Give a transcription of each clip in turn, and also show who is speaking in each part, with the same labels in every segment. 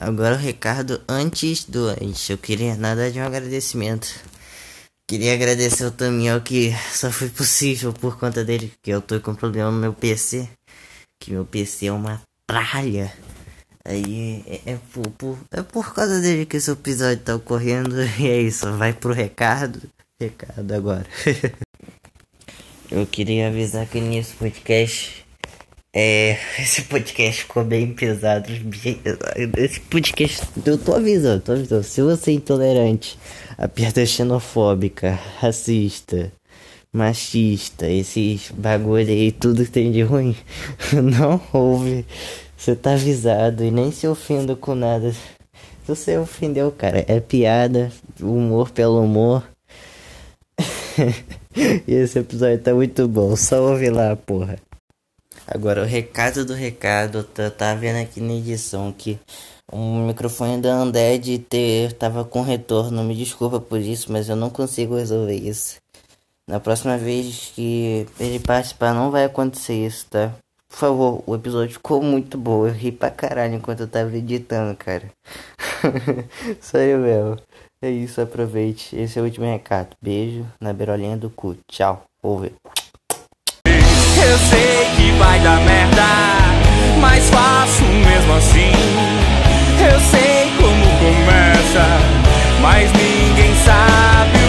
Speaker 1: Agora o recado antes do antes. Eu queria nada de um agradecimento. Queria agradecer ao Tamiel que só foi possível por conta dele, que eu tô com problema no meu PC. Que meu PC é uma tralha. Aí é, é, por, por, é por causa dele que esse episódio tá ocorrendo. E é isso, vai pro recado. Recado agora. eu queria avisar que nesse podcast é, esse podcast ficou bem pesado. Esse podcast, eu tô avisando, tô avisando. Se você é intolerante, a piada xenofóbica, racista, machista, esses bagulho aí, tudo que tem de ruim, não ouve. Você tá avisado e nem se ofenda com nada. Se você ofendeu, cara, é piada, humor pelo humor. e esse episódio tá muito bom, só ouve lá, porra. Agora, o recado do recado, tá, tá vendo aqui na edição que o microfone da Undead ter, tava com retorno. Me desculpa por isso, mas eu não consigo resolver isso. Na próxima vez que ele participar, não vai acontecer isso, tá? Por favor, o episódio ficou muito bom. Eu ri pra caralho enquanto eu tava editando, cara. Sério mesmo. É isso, aproveite. Esse é o último recado. Beijo na beirolinha do cu. Tchau. Over.
Speaker 2: Eu sei que vai dar merda, mas faço mesmo assim. Eu sei como começa, mas ninguém sabe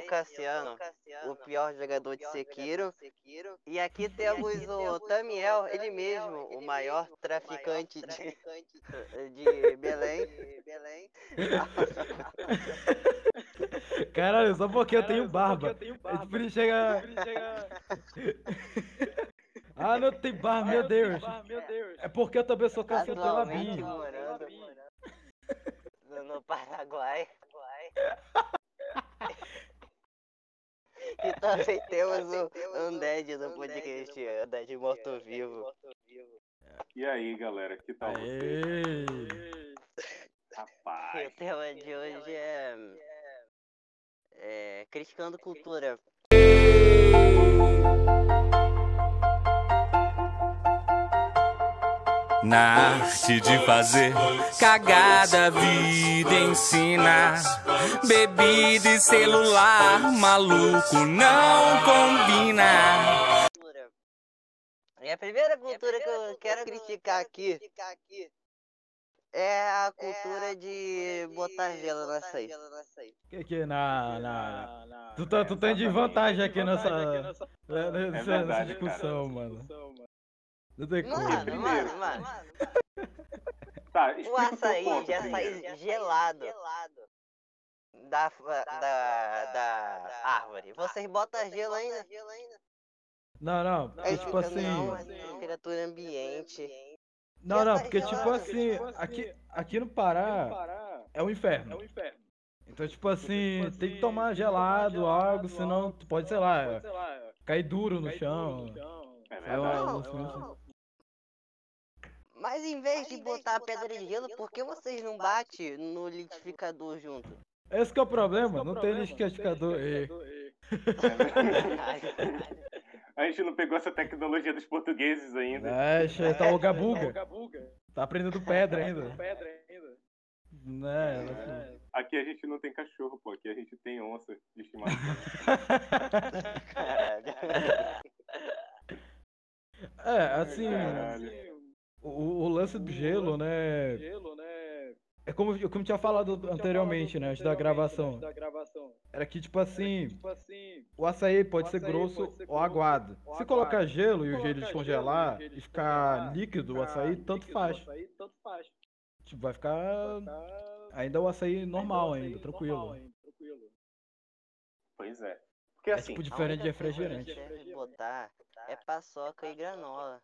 Speaker 2: o
Speaker 1: Cassiano, o pior jogador de Sekiro. E aqui temos o Tamiel, ele mesmo, o maior traficante de, de Belém.
Speaker 3: Caralho, só porque eu tenho barba. É tipo ele chega. Ah, não tem barba, meu Deus. É porque eu também sou caçador pela Bin.
Speaker 1: morando no Paraguai. E também temos o Undead do podcast, Undead Morto-Vivo.
Speaker 4: E aí, galera, que tal você?
Speaker 1: E
Speaker 4: Rapaz,
Speaker 1: o tema de hoje é, é criticando cultura.
Speaker 2: Na arte de fazer cagada, a vida ensina. Bebida e celular, maluco, não combina.
Speaker 1: E a primeira cultura que eu quero criticar aqui é a cultura de botar gelo no açaí.
Speaker 3: Que que na. na... Tu tá, tu tá de vantagem aqui nessa. nessa, nessa
Speaker 4: verdade,
Speaker 3: discussão, mano. Não tem como.
Speaker 1: Mano, mano, mano.
Speaker 4: tá,
Speaker 1: O
Speaker 4: explica o
Speaker 1: açaí
Speaker 4: ponto
Speaker 1: de açaí gelado da, da, da árvore. Vocês botam gelo ainda?
Speaker 3: Não, não, porque
Speaker 1: Aí
Speaker 3: tipo assim.
Speaker 1: não, é temperatura ambiente.
Speaker 3: Não, não, porque tipo assim, aqui, aqui no Pará é um inferno. Então, tipo assim, tem que tomar gelado, algo, senão tu pode, sei lá, cair duro no chão.
Speaker 4: É
Speaker 3: É
Speaker 1: Não, Mas em vez de botar a pedra de gelo, por que vocês não batem no liquidificador junto?
Speaker 3: Esse que é o problema, não tem liquidificador. E...
Speaker 4: A gente não pegou essa tecnologia dos portugueses ainda.
Speaker 3: É, che- tá o gabuga. Tá aprendendo pedra ainda. Né, assim.
Speaker 4: Aqui a gente não tem cachorro, pô. Aqui a gente tem onça de estimação.
Speaker 3: É, assim, o, o lance do gelo, né? É como, como eu tinha falado anteriormente, né? Antes da gravação. Era que, tipo assim, o açaí pode ser grosso ou aguado. Se colocar gelo e o gelo descongelar e ficar líquido o açaí, tanto faz. Tipo, vai ficar ainda o açaí normal ainda, tranquilo.
Speaker 4: Pois é. Porque
Speaker 3: É
Speaker 4: assim,
Speaker 3: tipo diferente de refrigerante.
Speaker 1: botar é paçoca e granola.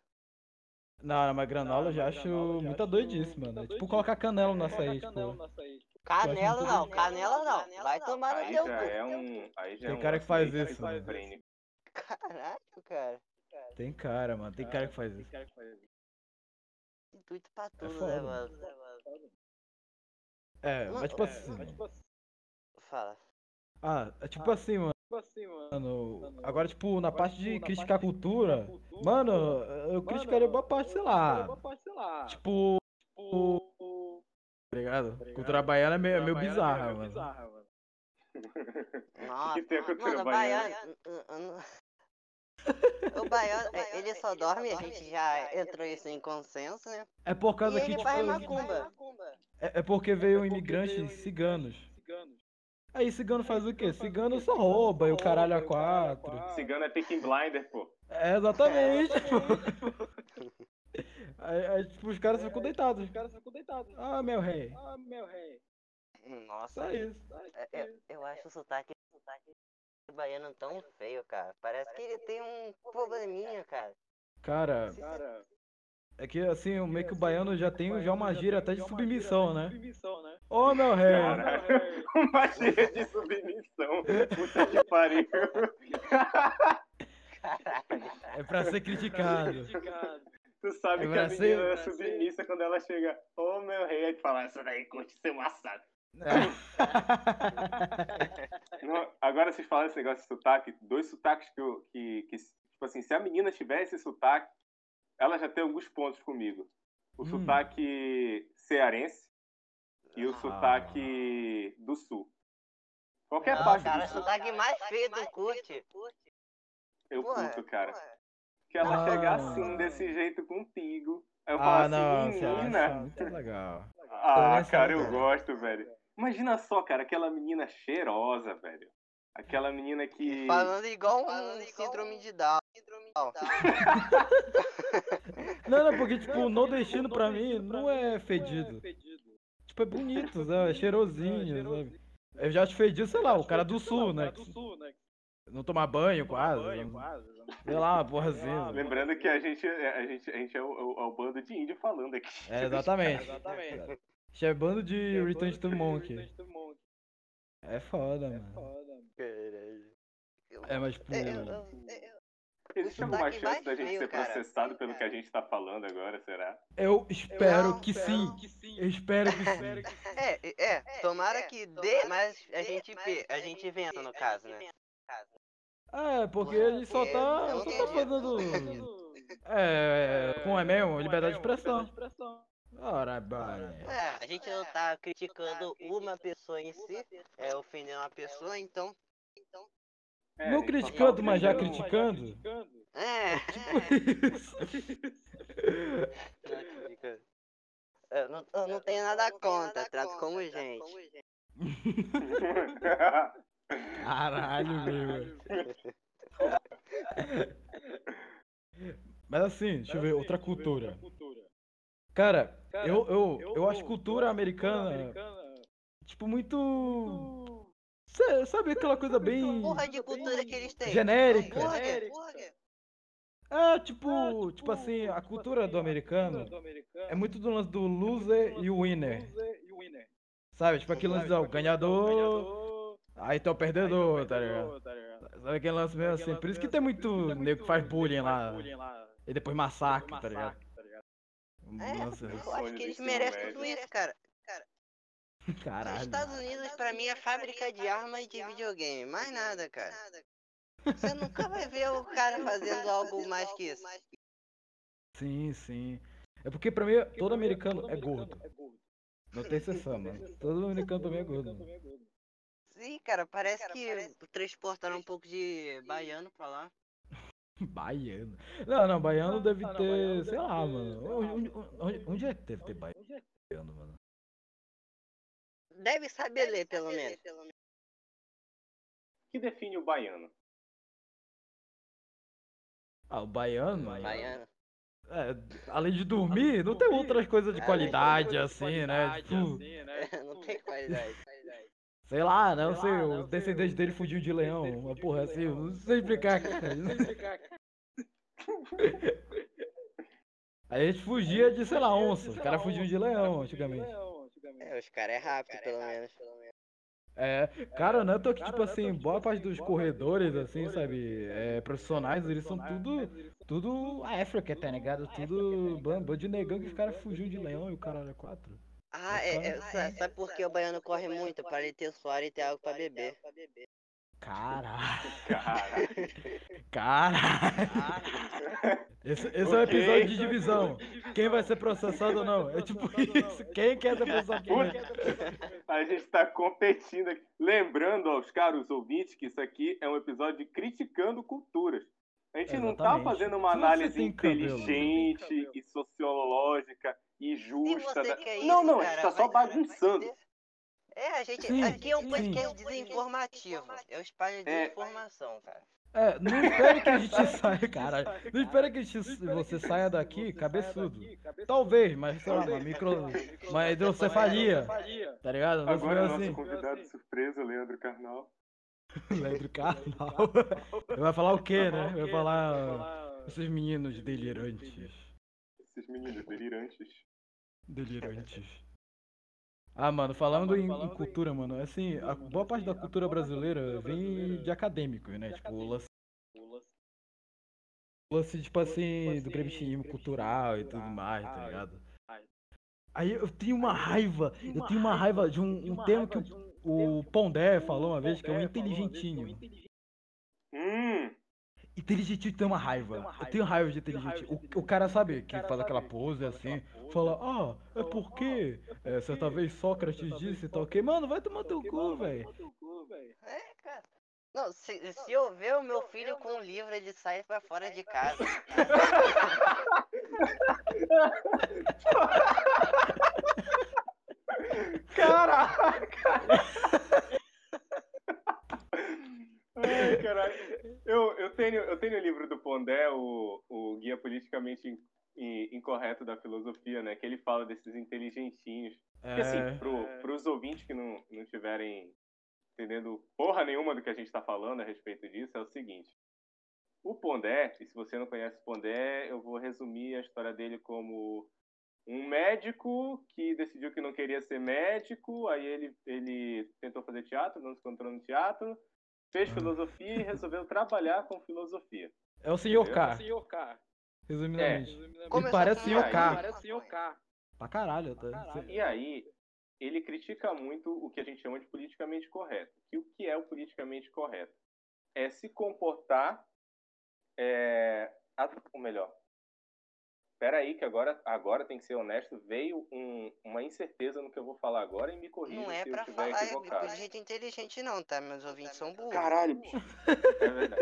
Speaker 3: Não, mas granola eu já acho muita doidice, mano. É tipo colocar canela no açaí, tipo.
Speaker 1: Canela
Speaker 3: muito
Speaker 1: não, canela não. Vai tomar no teu cu.
Speaker 4: é um. Aí já
Speaker 3: Tem
Speaker 4: é um
Speaker 3: cara que faz isso, né?
Speaker 4: esquizofrênico.
Speaker 1: Caraca, cara.
Speaker 3: Tem cara, mano. Tem cara que faz isso.
Speaker 5: Intuito pra tudo, né,
Speaker 3: foda,
Speaker 5: mano?
Speaker 3: É, mas tipo assim.
Speaker 5: Fala.
Speaker 3: Ah, é tipo assim, mano. Mano, agora, tipo, na parte de criticar a cultura, mano, eu criticaria boa parte, sei lá. Tipo, tá ligado? Cultura baiana é meio, é meio bizarra, mano.
Speaker 5: Nossa,
Speaker 4: que tem a cultura
Speaker 5: mano, o
Speaker 4: baiana?
Speaker 5: O baiano, é, ele só dorme, a gente já entrou isso em consenso, né?
Speaker 3: É por
Speaker 5: E
Speaker 3: causa que,
Speaker 5: ele
Speaker 3: tipo,
Speaker 5: faz macumba.
Speaker 3: é, é porque veio imigrantes ciganos. Aí cigano faz o quê? Cigano só rouba e o caralho a quatro.
Speaker 4: Cigano é Peaking Blinder, pô.
Speaker 3: É, exatamente. Aí, aí, tipo, os caras ficam deitados. Ah, meu rei.
Speaker 5: Nossa,
Speaker 3: Só isso.
Speaker 5: é- é- eu acho o sotaque, o sotaque baiano tão feio, cara. Parece que ele tem um probleminha, cara.
Speaker 3: Cara, é que assim, o meio que o baiano já tem já uma gíria até de submissão, né? Ô, meu rei.
Speaker 4: Caralho. Uma gíria de submissão. Puta que pariu.
Speaker 3: É pra ser criticado.
Speaker 4: Tu sabe
Speaker 3: Eu
Speaker 4: que a menina é submissa quando ela chega, ô meu rei, aí tu fala, essa daí curte ser maçado.
Speaker 3: É.
Speaker 4: Não, agora vocês falaram esse negócio de sotaque, dois sotaques que eu. Que, que, tipo assim, se a menina tivesse esse sotaque, ela já tem alguns pontos comigo. O
Speaker 3: Hum.
Speaker 4: sotaque cearense e o
Speaker 5: Ah.
Speaker 4: sotaque do sul. Qualquer
Speaker 5: Não,
Speaker 4: parte
Speaker 5: cara,
Speaker 4: do
Speaker 5: o
Speaker 4: sul,
Speaker 5: sotaque mais feio do curte.
Speaker 4: eu
Speaker 5: Porra,
Speaker 4: curto, cara. Que ela
Speaker 3: Ah.
Speaker 4: chegar assim, desse jeito contigo. Aí eu
Speaker 3: Ah,
Speaker 4: falo
Speaker 3: não,
Speaker 4: assim,
Speaker 3: Ceará,
Speaker 4: menina.
Speaker 3: muito legal.
Speaker 4: Ah,
Speaker 3: é
Speaker 4: cara, eu gosto, velho. Imagina só, cara, aquela menina cheirosa, velho. Aquela menina que.
Speaker 5: Falando igual um síndrome de Down.
Speaker 3: Não, não, porque, tipo, o nordestino pra mim não é fedido. Tipo, é bonito, sabe? É cheirosinho, sabe? Eu já acho fedido, sei lá, o cara do sul, né? Não tomar banho quase. Sei lá, uma porra assim. né?
Speaker 4: Lembrando que a gente, a gente, a gente é, o, é o- é o bando de índio falando aqui.
Speaker 3: É, exatamente. Chamando de Return to Monkey. É foda, mano. É, mas, tipo.
Speaker 4: Existe alguma chance
Speaker 5: mais
Speaker 4: da gente ser
Speaker 5: cara.
Speaker 4: processado pelo que a gente tá falando agora, será?
Speaker 3: Eu espero
Speaker 5: Não,
Speaker 3: que
Speaker 5: não.
Speaker 3: sim. Eu espero que sim.
Speaker 5: É, é, tomara que dê, mas a gente, a gente inventa no caso, né?
Speaker 3: É, porque a gente só tá,
Speaker 5: Eu
Speaker 3: só tá fazendo. É, como é mesmo? Liberdade de expressão. Ora, bora.
Speaker 5: É, a gente não tá criticando uma pessoa em si, é ofender uma pessoa, então.
Speaker 4: É,
Speaker 3: Não criticando, mas já criticando.
Speaker 5: É,
Speaker 3: Isso.
Speaker 5: não criticando. Eu não, eu não tenho nada contra, trato como gente.
Speaker 3: Caralho, meu. Mas assim, deixa eu ver, outra cultura. Cara, eu, eu, eu acho cultura americana, tipo, muito. Cê- Sabe aquela coisa bem.
Speaker 5: Porra de cultura que eles têm.
Speaker 3: Genérica.
Speaker 5: Hambúrguer.
Speaker 3: É, tipo, tipo assim, a cultura do americano é muito do lance do loser e o winner. Sabe? Tipo aquele lance do ganhador, aí tem o perdedor, tá ligado? Sabe aquele lance mesmo assim? Por isso que tem muito nego que faz bullying lá. E depois massacre, tá ligado?
Speaker 5: É,
Speaker 3: Nossa,
Speaker 5: eu acho que eles merecem tudo isso, cara. Os
Speaker 3: caralho.
Speaker 5: Estados Unidos, pra mim, é fábrica de armas de videogame. Mais nada, cara. Você nunca vai ver o cara fazendo algo mais que isso.
Speaker 3: Sim, sim. É porque pra mim, todo americano é gordo. Não tem exceção, mano. Todo americano também é gordo. mano.
Speaker 5: Sim, cara, parece que transportaram um pouco de baiano pra lá.
Speaker 3: Baiano. Não, não, baiano deve ter, sei lá, mano. Onde, onde, onde é que deve ter baiano, mano?
Speaker 5: Deve saber ler, pelo menos.
Speaker 4: O que define o baiano?
Speaker 3: Ah, o baiano?
Speaker 5: Baiano.
Speaker 3: É, além de dormir, não tem outras coisas de qualidade assim, né? Tipo,
Speaker 5: Não tem qualidade.
Speaker 3: sei lá, não sei, os descendentes dele fugiu de leão, uma porra assim, eu não sei explicar, cara. A gente fugia de, sei lá, onça, os caras fugiam de leão antigamente.
Speaker 5: É, os caras é rápido, pelo menos.
Speaker 3: É, cara, não é tô que, tipo assim, boa parte dos corredores, assim, sabe, é, profissionais, eles são tudo tudo África, tá ligado? Tudo bando de negão que os caras fugiu de leão e o caralho é quatro.
Speaker 6: Ah, é, é, sa- sabe por que o baiano corre muito? Pra ele ter suor e ter algo pra beber.
Speaker 3: Caralho,
Speaker 4: Cara.
Speaker 3: caralho. Esse, esse é um episódio de divisão. Quem vai ser processado ou não? É tipo isso. Quem quer ser processado por quem?
Speaker 4: A gente está competindo aqui. Lembrando aos caros ouvintes que isso aqui é um episódio de criticando culturas. A gente não está
Speaker 3: Exatamente.
Speaker 4: fazendo uma análise
Speaker 3: cabelo.
Speaker 4: inteligente e sociológica e justa.
Speaker 6: você
Speaker 4: da-
Speaker 6: quer isso,
Speaker 4: não, não, a gente tá só bagunçando.
Speaker 6: É, a gente.
Speaker 3: Sim,
Speaker 6: aqui é um
Speaker 3: sim.
Speaker 6: podcast desinformativo. É o espalho de
Speaker 4: É.
Speaker 6: informação, cara.
Speaker 3: É, não espere que a gente saia, cara. Não espere que a gente, você saia daqui cabeçudo. Talvez, mas sei lá, uma micro. Uma hidrocefalia. Tá ligado?
Speaker 4: Agora
Speaker 3: assim.
Speaker 4: nosso convidado surpresa, Leandro Carnal.
Speaker 3: Leandro Carnal. Ele vai falar o quê, né? Vai falar. Esses meninos delirantes.
Speaker 4: Esses meninos delirantes.
Speaker 3: Delirantes. Ah, mano, falando em, em cultura, mano, assim, a boa parte da cultura brasileira vem de acadêmicos, né? Tipo, o lance. o lance, tipo assim, do gremismo cultural e tudo mais, tá ligado? Aí eu tenho uma raiva, eu tenho uma raiva de um, um termo que o, o Pondé falou uma vez, que é o inteligentinho.
Speaker 4: Hum,
Speaker 3: Inteligentinho tem uma raiva. Eu tenho raiva de inteligentinho. O, o cara sabe que faz aquela pose assim, fala, ah, é porque é, certa vez Sócrates disse tal que. Mano, vai tomar teu cu, velho.
Speaker 6: É, cara. Não, se, se eu ver o meu filho com um livro, ele sai pra fora de casa.
Speaker 4: Caraca! Ai, caralho. Eu, eu, tenho, eu tenho o livro do Pondé, o, o Guia Politicamente In- In- Incorreto da Filosofia, né? Que ele fala desses inteligentinhos. Porque assim,
Speaker 3: É,
Speaker 4: pro, pros ouvintes que não, não tiverem entendendo porra nenhuma do que a gente tá falando a respeito disso, é o seguinte. O Pondé, e se você não conhece o Pondé, eu vou resumir a história dele como um médico que decidiu que não queria ser médico, aí ele, ele tentou fazer teatro, não se encontrou no teatro, fez filosofia e resolveu trabalhar com filosofia.
Speaker 3: é o senhor
Speaker 4: Entendeu?
Speaker 3: K, resumidamente. Me
Speaker 6: Começou
Speaker 3: parece senhor
Speaker 4: aí,
Speaker 3: K.
Speaker 4: parece
Speaker 3: Pra caralho, tá?
Speaker 4: E aí, ele critica muito o que a gente chama de politicamente correto. E o que é o politicamente correto? É se comportar. É, ou melhor, peraí, que agora, agora tem que ser honesto. Veio um- uma incerteza no que eu vou falar agora e me corrija
Speaker 6: Não é
Speaker 4: se eu
Speaker 6: pra
Speaker 4: estiver
Speaker 6: falar
Speaker 4: equivocado.
Speaker 6: de gente inteligente, não, tá? Meus ouvintes são burros.
Speaker 4: Caralho, bicho. É verdade.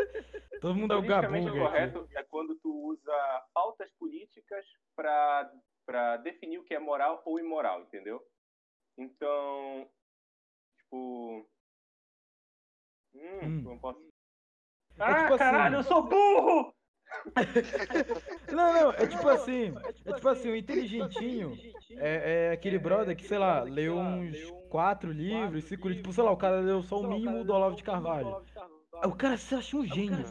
Speaker 3: Todo mundo é o
Speaker 4: Politicamente
Speaker 3: gabuga aqui.
Speaker 4: correto é quando tu usa pautas políticas para para definir o que é moral ou imoral, entendeu? Então, tipo, hum,
Speaker 3: Hum.
Speaker 4: eu posso?
Speaker 3: É
Speaker 4: Ah,
Speaker 3: tipo assim-
Speaker 4: caralho, eu sou burro!
Speaker 3: Não, não, é tipo assim, é tipo assim, o inteligentinho é, é aquele brother que, sei lá, leu uns quatro livros, cinco livros, tipo, sei lá, o cara leu só o mínimo do Olavo de Carvalho. O cara se acha um gênio.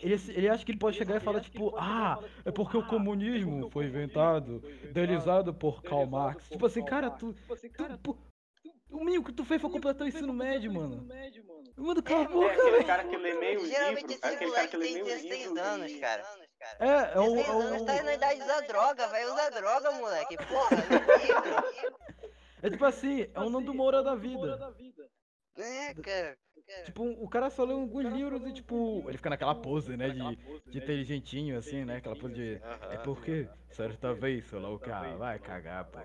Speaker 3: Ele, ele acha que ele pode chegar e falar, tipo, ah, é porque o comunismo foi inventado, idealizado por Karl Marx. Tipo assim, cara, tu. tu pô, o que tu fez foi completar o ensino médio, mano. Mano, cala a
Speaker 4: É
Speaker 3: boca,
Speaker 4: aquele
Speaker 3: velho.
Speaker 4: cara que lê meio
Speaker 6: Geralmente
Speaker 4: livro, é
Speaker 6: esse
Speaker 4: aquele cara
Speaker 6: moleque tem
Speaker 4: meio
Speaker 6: 16
Speaker 4: livro
Speaker 6: anos,
Speaker 4: e-
Speaker 6: cara.
Speaker 3: É, é o.
Speaker 6: 16
Speaker 3: É
Speaker 6: anos tá na idade de usar droga, vai usar droga, moleque. Porra,
Speaker 3: é tipo assim, é o Nando Moura da vida.
Speaker 6: É, cara.
Speaker 3: Tipo, o cara só lê alguns livros e, tipo, ele fica naquela pose, né, de, de inteligentinho, assim, né, aquela pose de, é porque, certa vez, sei lá o ah, vai cagar, pô.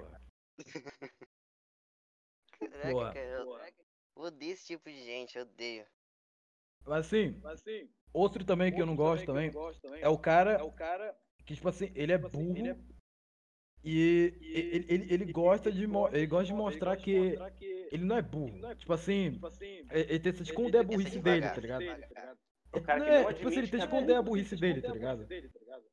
Speaker 6: Caraca,
Speaker 3: Boa.
Speaker 6: cara. Eu odeio esse tipo de gente, eu odeio.
Speaker 3: Mas assim, outro também que eu não gosto também, é o cara que, tipo assim, ele é burro e ele, ele, ele gosta de, mo- ele gosta de mostrar que ele não é burro. Tipo assim, ele ele tenta esconder a burrice dele, tá ligado?
Speaker 4: O cara que
Speaker 3: Não é,
Speaker 4: não
Speaker 3: tipo assim, ele tenta
Speaker 4: que é
Speaker 3: esconder a burrice dele, tá ligado?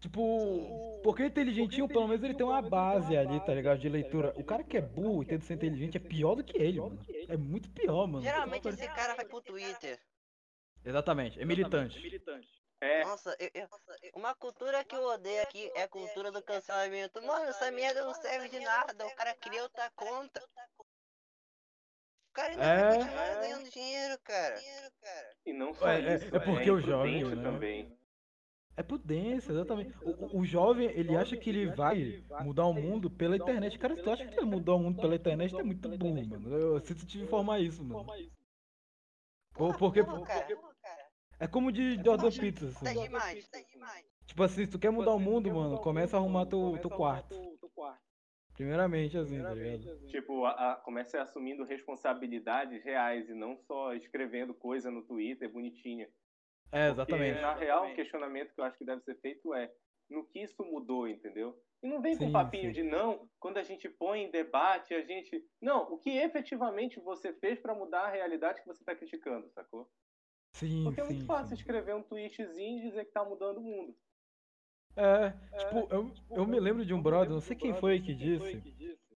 Speaker 3: Tipo, porque o inteligentinho, pelo menos ele tem uma base ali, tá ligado? De leitura. O cara que é burro e tenta ser inteligente é pior do que ele, mano. É muito pior, mano.
Speaker 6: Geralmente esse cara vai pro Twitter.
Speaker 3: Exatamente, é militante.
Speaker 4: É,
Speaker 6: Nossa, eu, eu- uma cultura que eu odeio aqui é a cultura do cancelamento. Mano, essa merda não serve de nada. O cara cria outra conta. O cara ainda
Speaker 3: É.
Speaker 6: vai continuar ganhando dinheiro, cara.
Speaker 4: e não só
Speaker 3: É, é-
Speaker 4: isso,
Speaker 3: é porque o
Speaker 4: imprudente
Speaker 3: jovem, né?
Speaker 4: também.
Speaker 3: É prudência, exatamente. O, o- jovem, ele acha que ele vai mudar o mundo pela internet. Cara, se tu acha que tu vai mudar o mundo pela internet, tu é muito burro, mano. Eu sinto te informar isso, mano. Ou porque.
Speaker 6: Porra, cara.
Speaker 3: É como de Jordan Pizza,
Speaker 6: Tá
Speaker 3: assim.
Speaker 6: demais, tá demais.
Speaker 3: Tipo assim, se tu quer mudar o mundo, mano, começa a arrumar teu, teu quarto. Primeiramente, assim, tá ligado?
Speaker 4: Tipo, a, a, comece assumindo responsabilidades reais e não só escrevendo coisa no Twitter bonitinha.
Speaker 3: É, exatamente.
Speaker 4: Porque, na real, o questionamento que eu acho que deve ser feito é no que isso mudou, entendeu? E não vem com
Speaker 3: Sim,
Speaker 4: papinho
Speaker 3: sim.
Speaker 4: de não, quando a gente põe em debate, a gente. Não, o que efetivamente você fez pra mudar a realidade que você tá criticando, sacou?
Speaker 3: Sim,
Speaker 4: Porque é muito
Speaker 3: sim,
Speaker 4: fácil
Speaker 3: sim.
Speaker 4: escrever um tweetzinho e dizer que tá mudando o mundo.
Speaker 3: É, tipo, eu, eu me lembro de um brother, não sei quem foi que disse.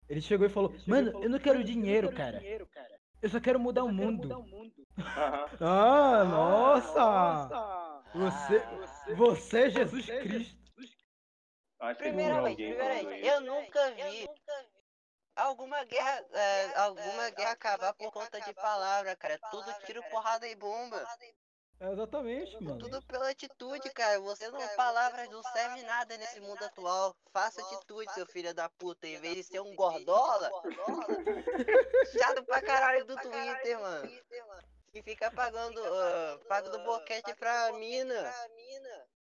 Speaker 3: Ele chegou e falou: Mano, eu não quero dinheiro, cara. Eu só quero mudar o mundo.
Speaker 4: Aham.
Speaker 3: Ah, nossa! Você, você é Jesus Cristo.
Speaker 4: Acho que por
Speaker 6: Primeiramente,
Speaker 4: alguém falando
Speaker 6: primeiramente,
Speaker 4: isso.
Speaker 6: eu nunca vi alguma guerra, é, alguma guerra acabar por conta de palavra, cara. Tudo tiro, porrada e bomba.
Speaker 3: É, exatamente, mano.
Speaker 6: Tudo pela atitude, cara. Você não, palavras não servem nada nesse mundo atual. Faça atitude, seu filho da puta, em vez de ser um gordola. Chato pra caralho do Twitter, mano. Que fica pagando, ah, pagando boquete pra mina.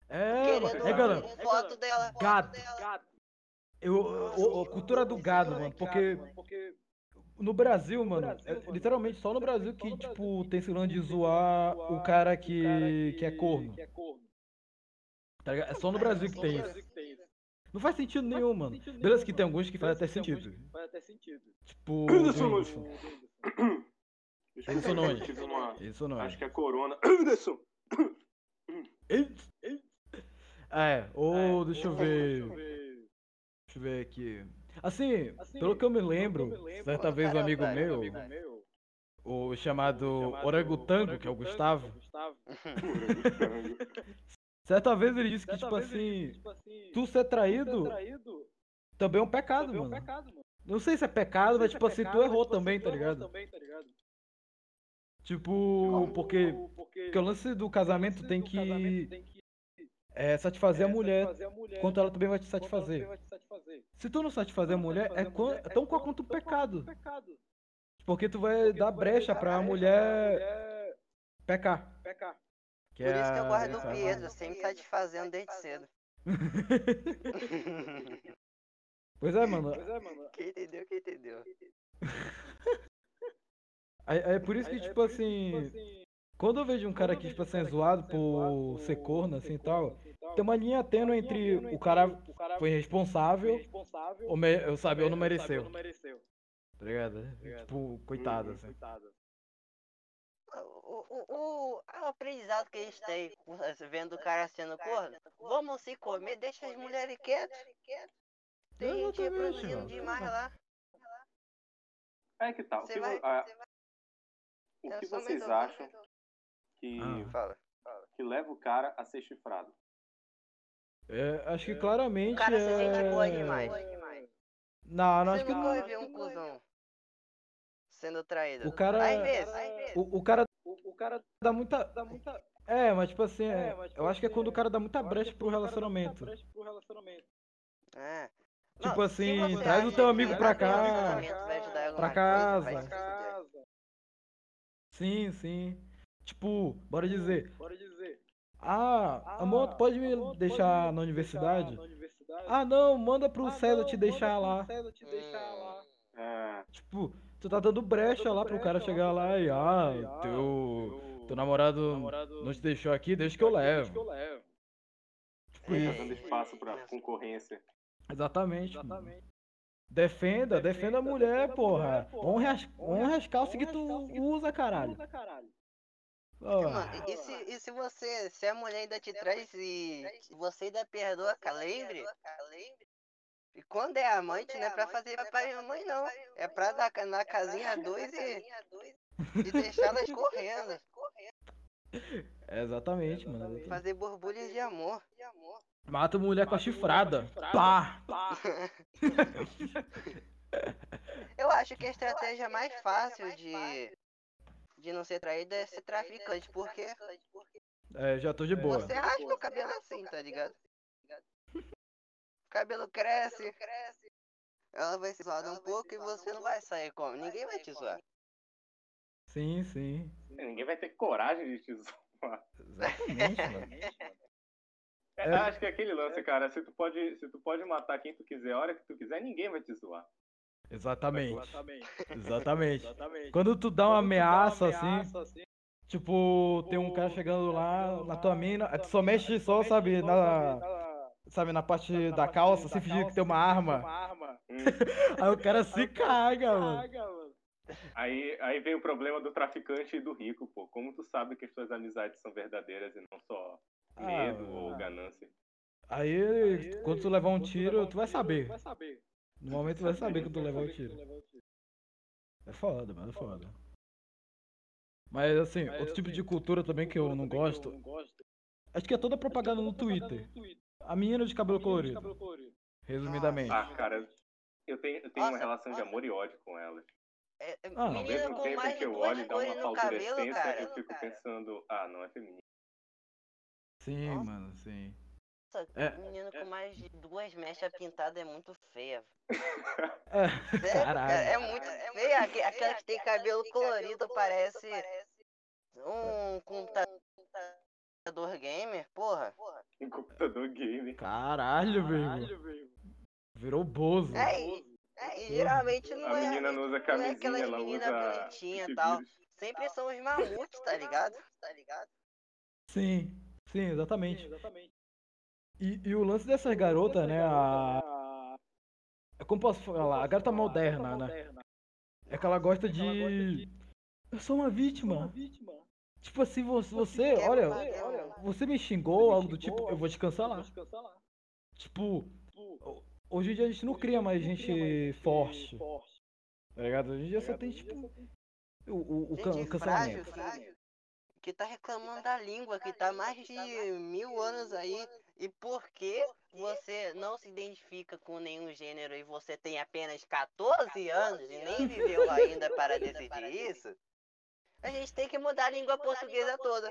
Speaker 3: É,
Speaker 6: Querendo
Speaker 3: mano. É, galera.
Speaker 6: foto dela.
Speaker 3: Gado. Eu, o, o- cultura do gado, mano, porque no Brasil, mano, é literalmente só no Brasil que, tipo, tem esse lance de zoar o cara que, que é corno. Tá ligado? É só no Brasil que tem isso. Não faz sentido nenhum, mano. Beleza que tem alguns que faz até sentido. Tipo,
Speaker 4: Anderson Nunes.
Speaker 3: Whindersson.
Speaker 4: Deixa
Speaker 3: Isso não é. é.
Speaker 4: Acho que é Corona. Anderson!
Speaker 3: É, ou deixa eu ver. Deixa eu ver aqui. Assim, pelo que eu me lembro, certa vez um amigo meu, o chamado Orangotango, que é o Gustavo, certa vez ele disse que, tipo assim, tu ser traído também é um pecado, mano. Não sei se é pecado, mas, tipo assim, tu errou também, tá ligado? Tipo, porque, porque o lance do casamento tem que é, satisfazer a mulher, quanto ela também vai te satisfazer. Se tu não satisfazer a mulher, é, quan- é tão quanto um pecado. Porque tu vai dar brecha pra mulher pecar.
Speaker 6: Por isso que eu guardo o Pedro, sempre satisfazendo desde cedo.
Speaker 3: Pois é, mano.
Speaker 6: Quem entendeu, quem entendeu.
Speaker 3: É, é por isso que, tipo assim, quando eu vejo um cara que, tipo assim, é zoado por ser corno, assim e tal, tem uma linha tênue entre o cara foi irresponsável ou, me, eu sabe, ou não mereceu, tá ligado? Tipo, coitado, assim.
Speaker 6: O, o, o, o aprendizado que a gente tem vendo o cara sendo corno, vamos se comer, deixa as mulheres quietas. Tem gente reproduzindo demais lá.
Speaker 4: É que tal? O
Speaker 6: Você
Speaker 4: que,
Speaker 6: vai-
Speaker 4: a- o
Speaker 6: Eu
Speaker 4: que vocês acham que,
Speaker 3: Ah.
Speaker 6: Fala.
Speaker 4: que leva o cara a ser chifrado?
Speaker 3: É, acho que claramente
Speaker 6: O cara se sente
Speaker 3: é...
Speaker 6: boa demais.
Speaker 3: Não, não,
Speaker 6: Você
Speaker 3: acho que não.
Speaker 6: viu um cuzão sendo traído.
Speaker 3: O cara-
Speaker 6: Às vezes, às vezes.
Speaker 3: O, o cara dá muita... É, mas tipo assim, é, eu acho que é quando o cara dá muita brecha pro relacionamento.
Speaker 6: É.
Speaker 3: Tipo
Speaker 6: Não, se
Speaker 3: assim, traz o teu amigo
Speaker 6: o
Speaker 3: pra cá,
Speaker 6: relacionamento
Speaker 3: pra casa.
Speaker 6: se fuder.
Speaker 3: Sim, sim. Tipo, bora dizer. Ah, amor, tu pode me deixar na universidade? Ah, não, manda pro César te deixar lá.
Speaker 6: Hum,
Speaker 4: É,
Speaker 3: Tipo, tu tá dando brecha lá pro cara chegar lá e, ah, teu, teu namorado não te deixou aqui, deixa que eu levo. Tipo
Speaker 4: tá
Speaker 3: isso.
Speaker 4: dando espaço pra concorrência.
Speaker 3: Exatamente. mano. Defenda, defenda a mulher, porra. Honre as, honre as calças que tu usa, caralho.
Speaker 6: Mano, e se, e se você, se a mulher ainda te traz e você ainda perdoa, lembre. E quando é amante, não é pra fazer papai e mamãe, não. É pra dar na casinha dois e, e deixá-las correndo.
Speaker 3: é exatamente, mano. exatamente.
Speaker 6: Fazer borbulhas de amor.
Speaker 3: Mata a mulher com a chifrada. Pá!
Speaker 6: Eu acho que a estratégia mais fácil de, de não ser traída é ser traficante, porque
Speaker 3: É, já tô de boa.
Speaker 6: Você raspa o cabelo assim, tá ligado? O cabelo cresce, ela vai se zoar um pouco e você não vai sair como. Ninguém vai te zoar.
Speaker 3: Sim, sim.
Speaker 4: Ninguém vai ter coragem de te zoar.
Speaker 3: Exatamente, mano.
Speaker 4: É,
Speaker 3: É.
Speaker 4: Acho que é aquele lance, cara. Se tu, pode, se tu pode matar quem tu quiser, a hora que tu quiser, ninguém vai te zoar.
Speaker 3: Exatamente. Exatamente. Quando tu dá uma ameaça assim, tipo, tem um cara chegando lá na tua mina, aí tu só mexe só, sabe, na, sabe, na parte da calça, sem fingir que tem uma arma.
Speaker 4: Hum.
Speaker 3: Aí o cara se caga, mano.
Speaker 4: Aí, aí vem o problema do traficante e do rico, pô. Como tu sabe que as tuas amizades são verdadeiras e não só medo
Speaker 3: Ah,
Speaker 4: ou
Speaker 3: ah.
Speaker 4: ganância?
Speaker 3: Aí, quando tu levar um tiro, tu vai saber. No momento tu vai saber que tu levar o tiro. É foda, mano, é foda. Mas assim, outro tipo de cultura também que eu não gosto, acho que é toda propaganda no Twitter. A menina de cabelo colorido, resumidamente.
Speaker 4: Ah, cara, eu tenho, eu tenho uma relação de amor e ódio com elas.
Speaker 6: É, é,
Speaker 3: Ah,
Speaker 4: Ao
Speaker 6: menina
Speaker 4: mesmo
Speaker 6: com
Speaker 4: tempo
Speaker 6: mais
Speaker 4: que
Speaker 6: de
Speaker 4: eu
Speaker 6: duas
Speaker 4: olho e dá
Speaker 6: cores
Speaker 4: uma
Speaker 6: no cabelo,
Speaker 4: favorecência,
Speaker 6: cara.
Speaker 4: eu fico pensando, ah, não é feminino.
Speaker 3: Sim,
Speaker 6: Nossa.
Speaker 3: mano, sim.
Speaker 6: Nossa,
Speaker 3: É.
Speaker 6: menina com mais de duas mechas pintadas é muito feia.
Speaker 3: É,
Speaker 6: Sério,
Speaker 3: Caralho.
Speaker 6: cara, é muito feia. Aque- Aquela que tem cabelo colorido parece um computador gamer, porra.
Speaker 4: Em computador game.
Speaker 3: caralho, velho. Virou Bozo.
Speaker 6: É, e, é, e geralmente não
Speaker 4: A
Speaker 6: é,
Speaker 4: menina não usa
Speaker 6: não é
Speaker 4: camisinha,
Speaker 6: aquelas
Speaker 4: ela
Speaker 6: meninas
Speaker 4: usa
Speaker 6: bonitinhas e tal. Sempre são os mamutes, tá ligado?
Speaker 3: Sim, sim, exatamente. E, e o lance dessas garotas, né, a... é Como posso falar? A garota moderna, né? É que ela gosta de... Eu sou uma vítima. Tipo assim, você, você
Speaker 6: Quer
Speaker 3: olha, você me xingou, algo do tipo, eu vou te cancelar. Tipo, ho- hoje em dia a gente não cria mais gente forte, tá ligado? Hoje em dia só tem, tipo, o, o, o,
Speaker 6: Gente frágil,
Speaker 3: cancelamento.
Speaker 6: frágil, que tá reclamando da língua, que tá mais de mil anos aí. E por que você não se identifica com nenhum gênero e você tem apenas 14 anos e nem viveu ainda para decidir isso? A gente tem que mudar a língua portuguesa toda.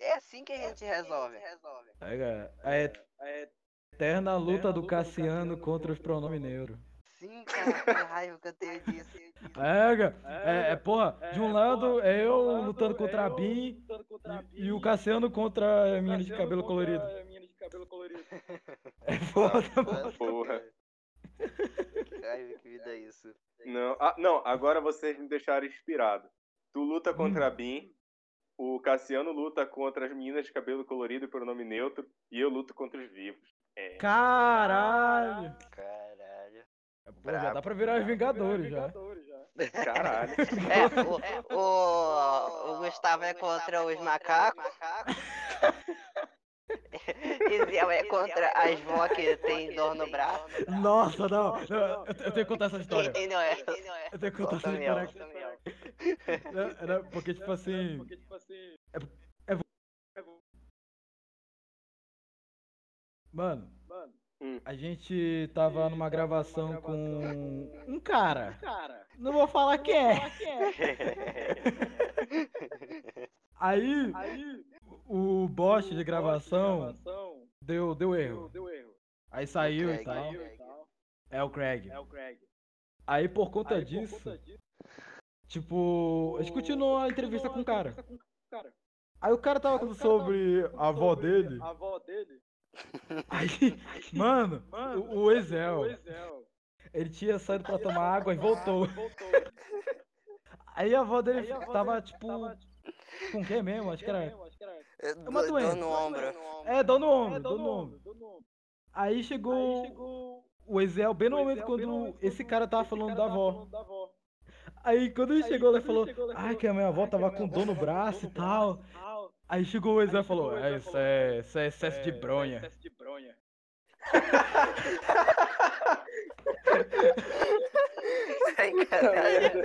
Speaker 6: É assim que a gente resolve.
Speaker 3: Pega a et- eterna luta do Cassiano contra os pronomes neutros.
Speaker 6: Sim, cara, que raiva que eu tenho disso.
Speaker 3: Pega! É, é, porra, de um lado é eu lutando contra a Bin e, e o Cassiano contra a menina de cabelo colorido. É foda, mano.
Speaker 4: Porra.
Speaker 6: Que raiva que vida é isso.
Speaker 4: Não, ah, não, agora vocês me deixaram inspirado. Tu luta contra a Bin, o Cassiano luta contra as meninas de cabelo colorido e pronome neutro, e eu luto contra os vivos. É.
Speaker 3: Caralho!
Speaker 6: Caralho.
Speaker 3: Pô, já dá pra virar os Vingadores já.
Speaker 4: Caralho.
Speaker 6: É, o, o, o Gustavo é contra os macacos. E Zé é contra as vó que tem dor no braço.
Speaker 3: Nossa, não! Eu, eu- eu tenho que contar essa história.
Speaker 6: Entendeu essa?
Speaker 3: Eu tenho que contar essa história.
Speaker 6: minha,
Speaker 3: aqui.
Speaker 6: conta a minha.
Speaker 3: Era- Era porque, tipo assim. É, é, Mano,
Speaker 4: Hum.
Speaker 3: a gente tava numa gravação com um cara. Não vou falar quem é. Aí, o bot de gravação deu, deu erro. Aí saiu e
Speaker 6: Craig.
Speaker 3: tal. É o Craig. Aí por conta disso, tipo, a gente continuou a entrevista com o cara. Aí o cara tava falando sobre a avó dele. Aí, mano, o, o Ezel, ele tinha saído pra tomar água e voltou. Aí a avó dele tava, tipo, com quem mesmo? Acho que era. uma
Speaker 6: Dor-
Speaker 3: doença.
Speaker 6: Dor no ombro.
Speaker 3: É, dor no ombro, dor no ombro. Aí chegou o Ezel bem no momento quando esse cara tava falando da avó. Aí quando ele chegou lá e falou, ai que a minha avó tava com dor no braço e tal. Aí chegou o Ezel e falou, é, isso é, isso é excesso de bronha.
Speaker 6: Ai, caralho.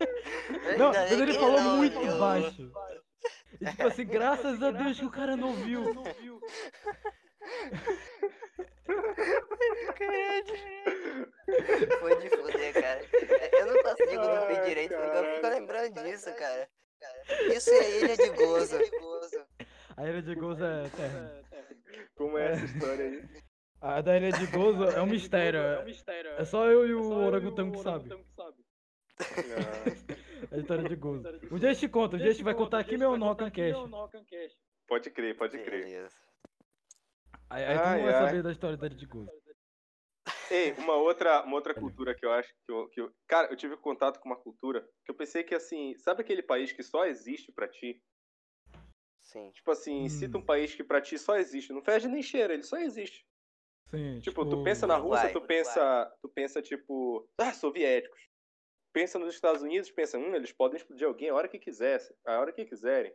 Speaker 3: Não,
Speaker 6: Ainda
Speaker 3: mas ele falou
Speaker 6: não,
Speaker 3: muito
Speaker 6: viu?
Speaker 3: baixo. E tipo assim, graças a Deus que o cara não viu.
Speaker 6: Foi de fuder, cara. Eu não consigo dormir direito porque eu fico lembrando disso, cara. Isso é ilha de gozo.
Speaker 3: A ilha de Gozo é terra.
Speaker 4: Como é essa história aí?
Speaker 3: A da ilha de Gozo é um mistério. É só eu e o orangotango que sabe.
Speaker 4: Ah,
Speaker 3: A história de Gozo. Um dia a gente conta, um dia a gente vai contar aqui meu no Cash.
Speaker 4: pode crer, pode crer.
Speaker 3: Aí, aí tu
Speaker 4: Ai,
Speaker 3: não vai
Speaker 4: ai.
Speaker 3: saber da história da ilha de Gozo.
Speaker 4: Ei, uma outra, uma outra cultura que eu acho que eu, que eu. Cara, eu tive contato com uma cultura que eu pensei que, assim, sabe aquele país que só existe pra ti?
Speaker 6: Sim.
Speaker 4: Tipo assim,
Speaker 3: Hum.
Speaker 4: cita um país que pra ti só existe. Não fede nem cheira, ele só existe.
Speaker 3: Sim,
Speaker 4: Tipo, tu pensa na Rússia,
Speaker 6: Uruguai.
Speaker 4: tu pensa, tu pensa tipo, ah, soviéticos. Pensa nos Estados Unidos, pensa, hum, eles podem explodir alguém a hora que quisessem, a hora que quiserem.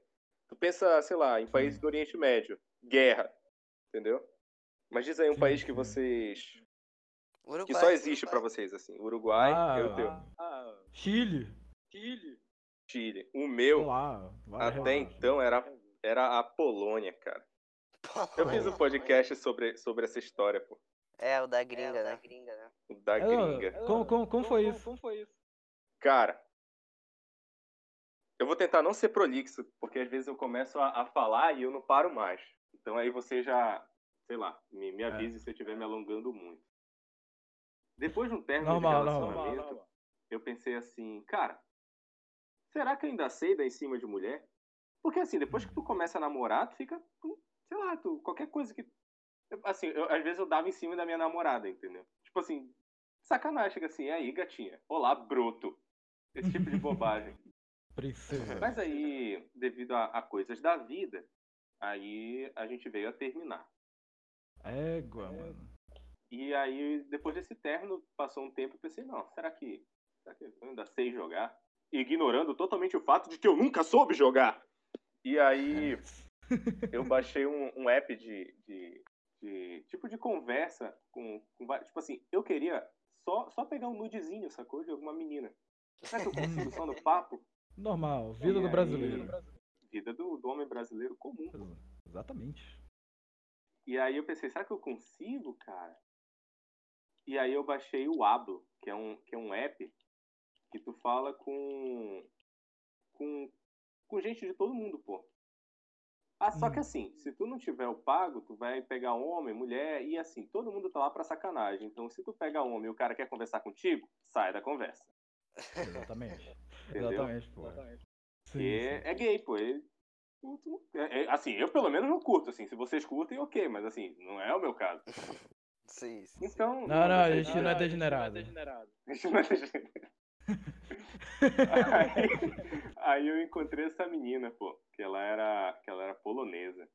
Speaker 4: Tu pensa, sei lá, em países do Oriente Médio, guerra, entendeu? Mas diz aí um
Speaker 3: Sim,
Speaker 4: país que vocês
Speaker 6: Uruguai.
Speaker 4: que só existe pra vocês assim, Uruguai,
Speaker 3: Ah,
Speaker 4: eu teu,
Speaker 3: Chile.
Speaker 4: Chile, o
Speaker 3: Sei
Speaker 4: meu
Speaker 3: lá. várias
Speaker 4: até
Speaker 3: regiões.
Speaker 4: então era era a Polônia, cara. Eu fiz um podcast sobre sobre essa história, pô,
Speaker 6: É, o da gringa, né?
Speaker 4: o da
Speaker 3: É,
Speaker 4: gringa.
Speaker 3: Como, como, como foi isso?
Speaker 4: Cara, eu vou tentar não ser prolixo, porque às vezes eu começo a, a falar e eu não paro mais. Então aí você já, sei lá, me, me avise se eu estiver me alongando muito. Depois de um término
Speaker 3: Normal,
Speaker 4: de
Speaker 3: normal.
Speaker 4: relacionamento, eu pensei assim, cara, será que eu ainda sei dar em cima de mulher? Porque assim, depois que tu começa a namorar, tu fica, com, sei lá, tu, qualquer coisa que. Assim, eu- às vezes eu dava em cima da minha namorada, entendeu? Tipo assim, sacanagem, chega assim, e aí, gatinha? Olá, broto. Esse tipo de bobagem.
Speaker 3: Princesa.
Speaker 4: Mas aí, devido a, a coisas da vida, aí a gente veio a terminar.
Speaker 3: Égua, mano.
Speaker 4: E aí, depois desse término, passou um tempo, eu pensei, não, será que, será que eu ainda sei jogar? Ignorando totalmente o fato de que eu nunca soube jogar. E aí, eu baixei um, um app de, de, de tipo de conversa com, com tipo assim, eu queria só, só pegar um nudezinho, sacou? De alguma menina. Será que eu consigo só no papo?
Speaker 3: Normal, vida
Speaker 4: E
Speaker 3: do
Speaker 4: aí-
Speaker 3: brasileiro.
Speaker 4: Vida do, do homem brasileiro comum.
Speaker 3: Exatamente.
Speaker 4: E aí eu pensei, será que eu consigo, cara? E aí eu baixei o Ablo, que é um, que é um app que tu fala com, com, com gente de todo mundo, pô. Ah, só
Speaker 3: Hum.
Speaker 4: que assim, se tu não tiver o pago, tu vai pegar homem, mulher, e assim, todo mundo tá lá pra sacanagem. Então, se tu pega homem e o cara quer conversar contigo, sai da conversa.
Speaker 3: Exatamente.
Speaker 4: Entendeu?
Speaker 3: Exatamente, pô. Sim,
Speaker 4: Porque
Speaker 3: sim.
Speaker 4: é gay, pô. Ele, é- é- assim, eu pelo menos não curto, assim. Se vocês curtem, ok, mas assim, não é o meu caso.
Speaker 6: Sim, sim.
Speaker 4: Então.
Speaker 3: Não, não, a
Speaker 4: vocês-
Speaker 3: gente não é degenerado.
Speaker 4: Isso não é degenerado. aí, aí eu encontrei essa menina, pô, que ela era, que ela era polonesa.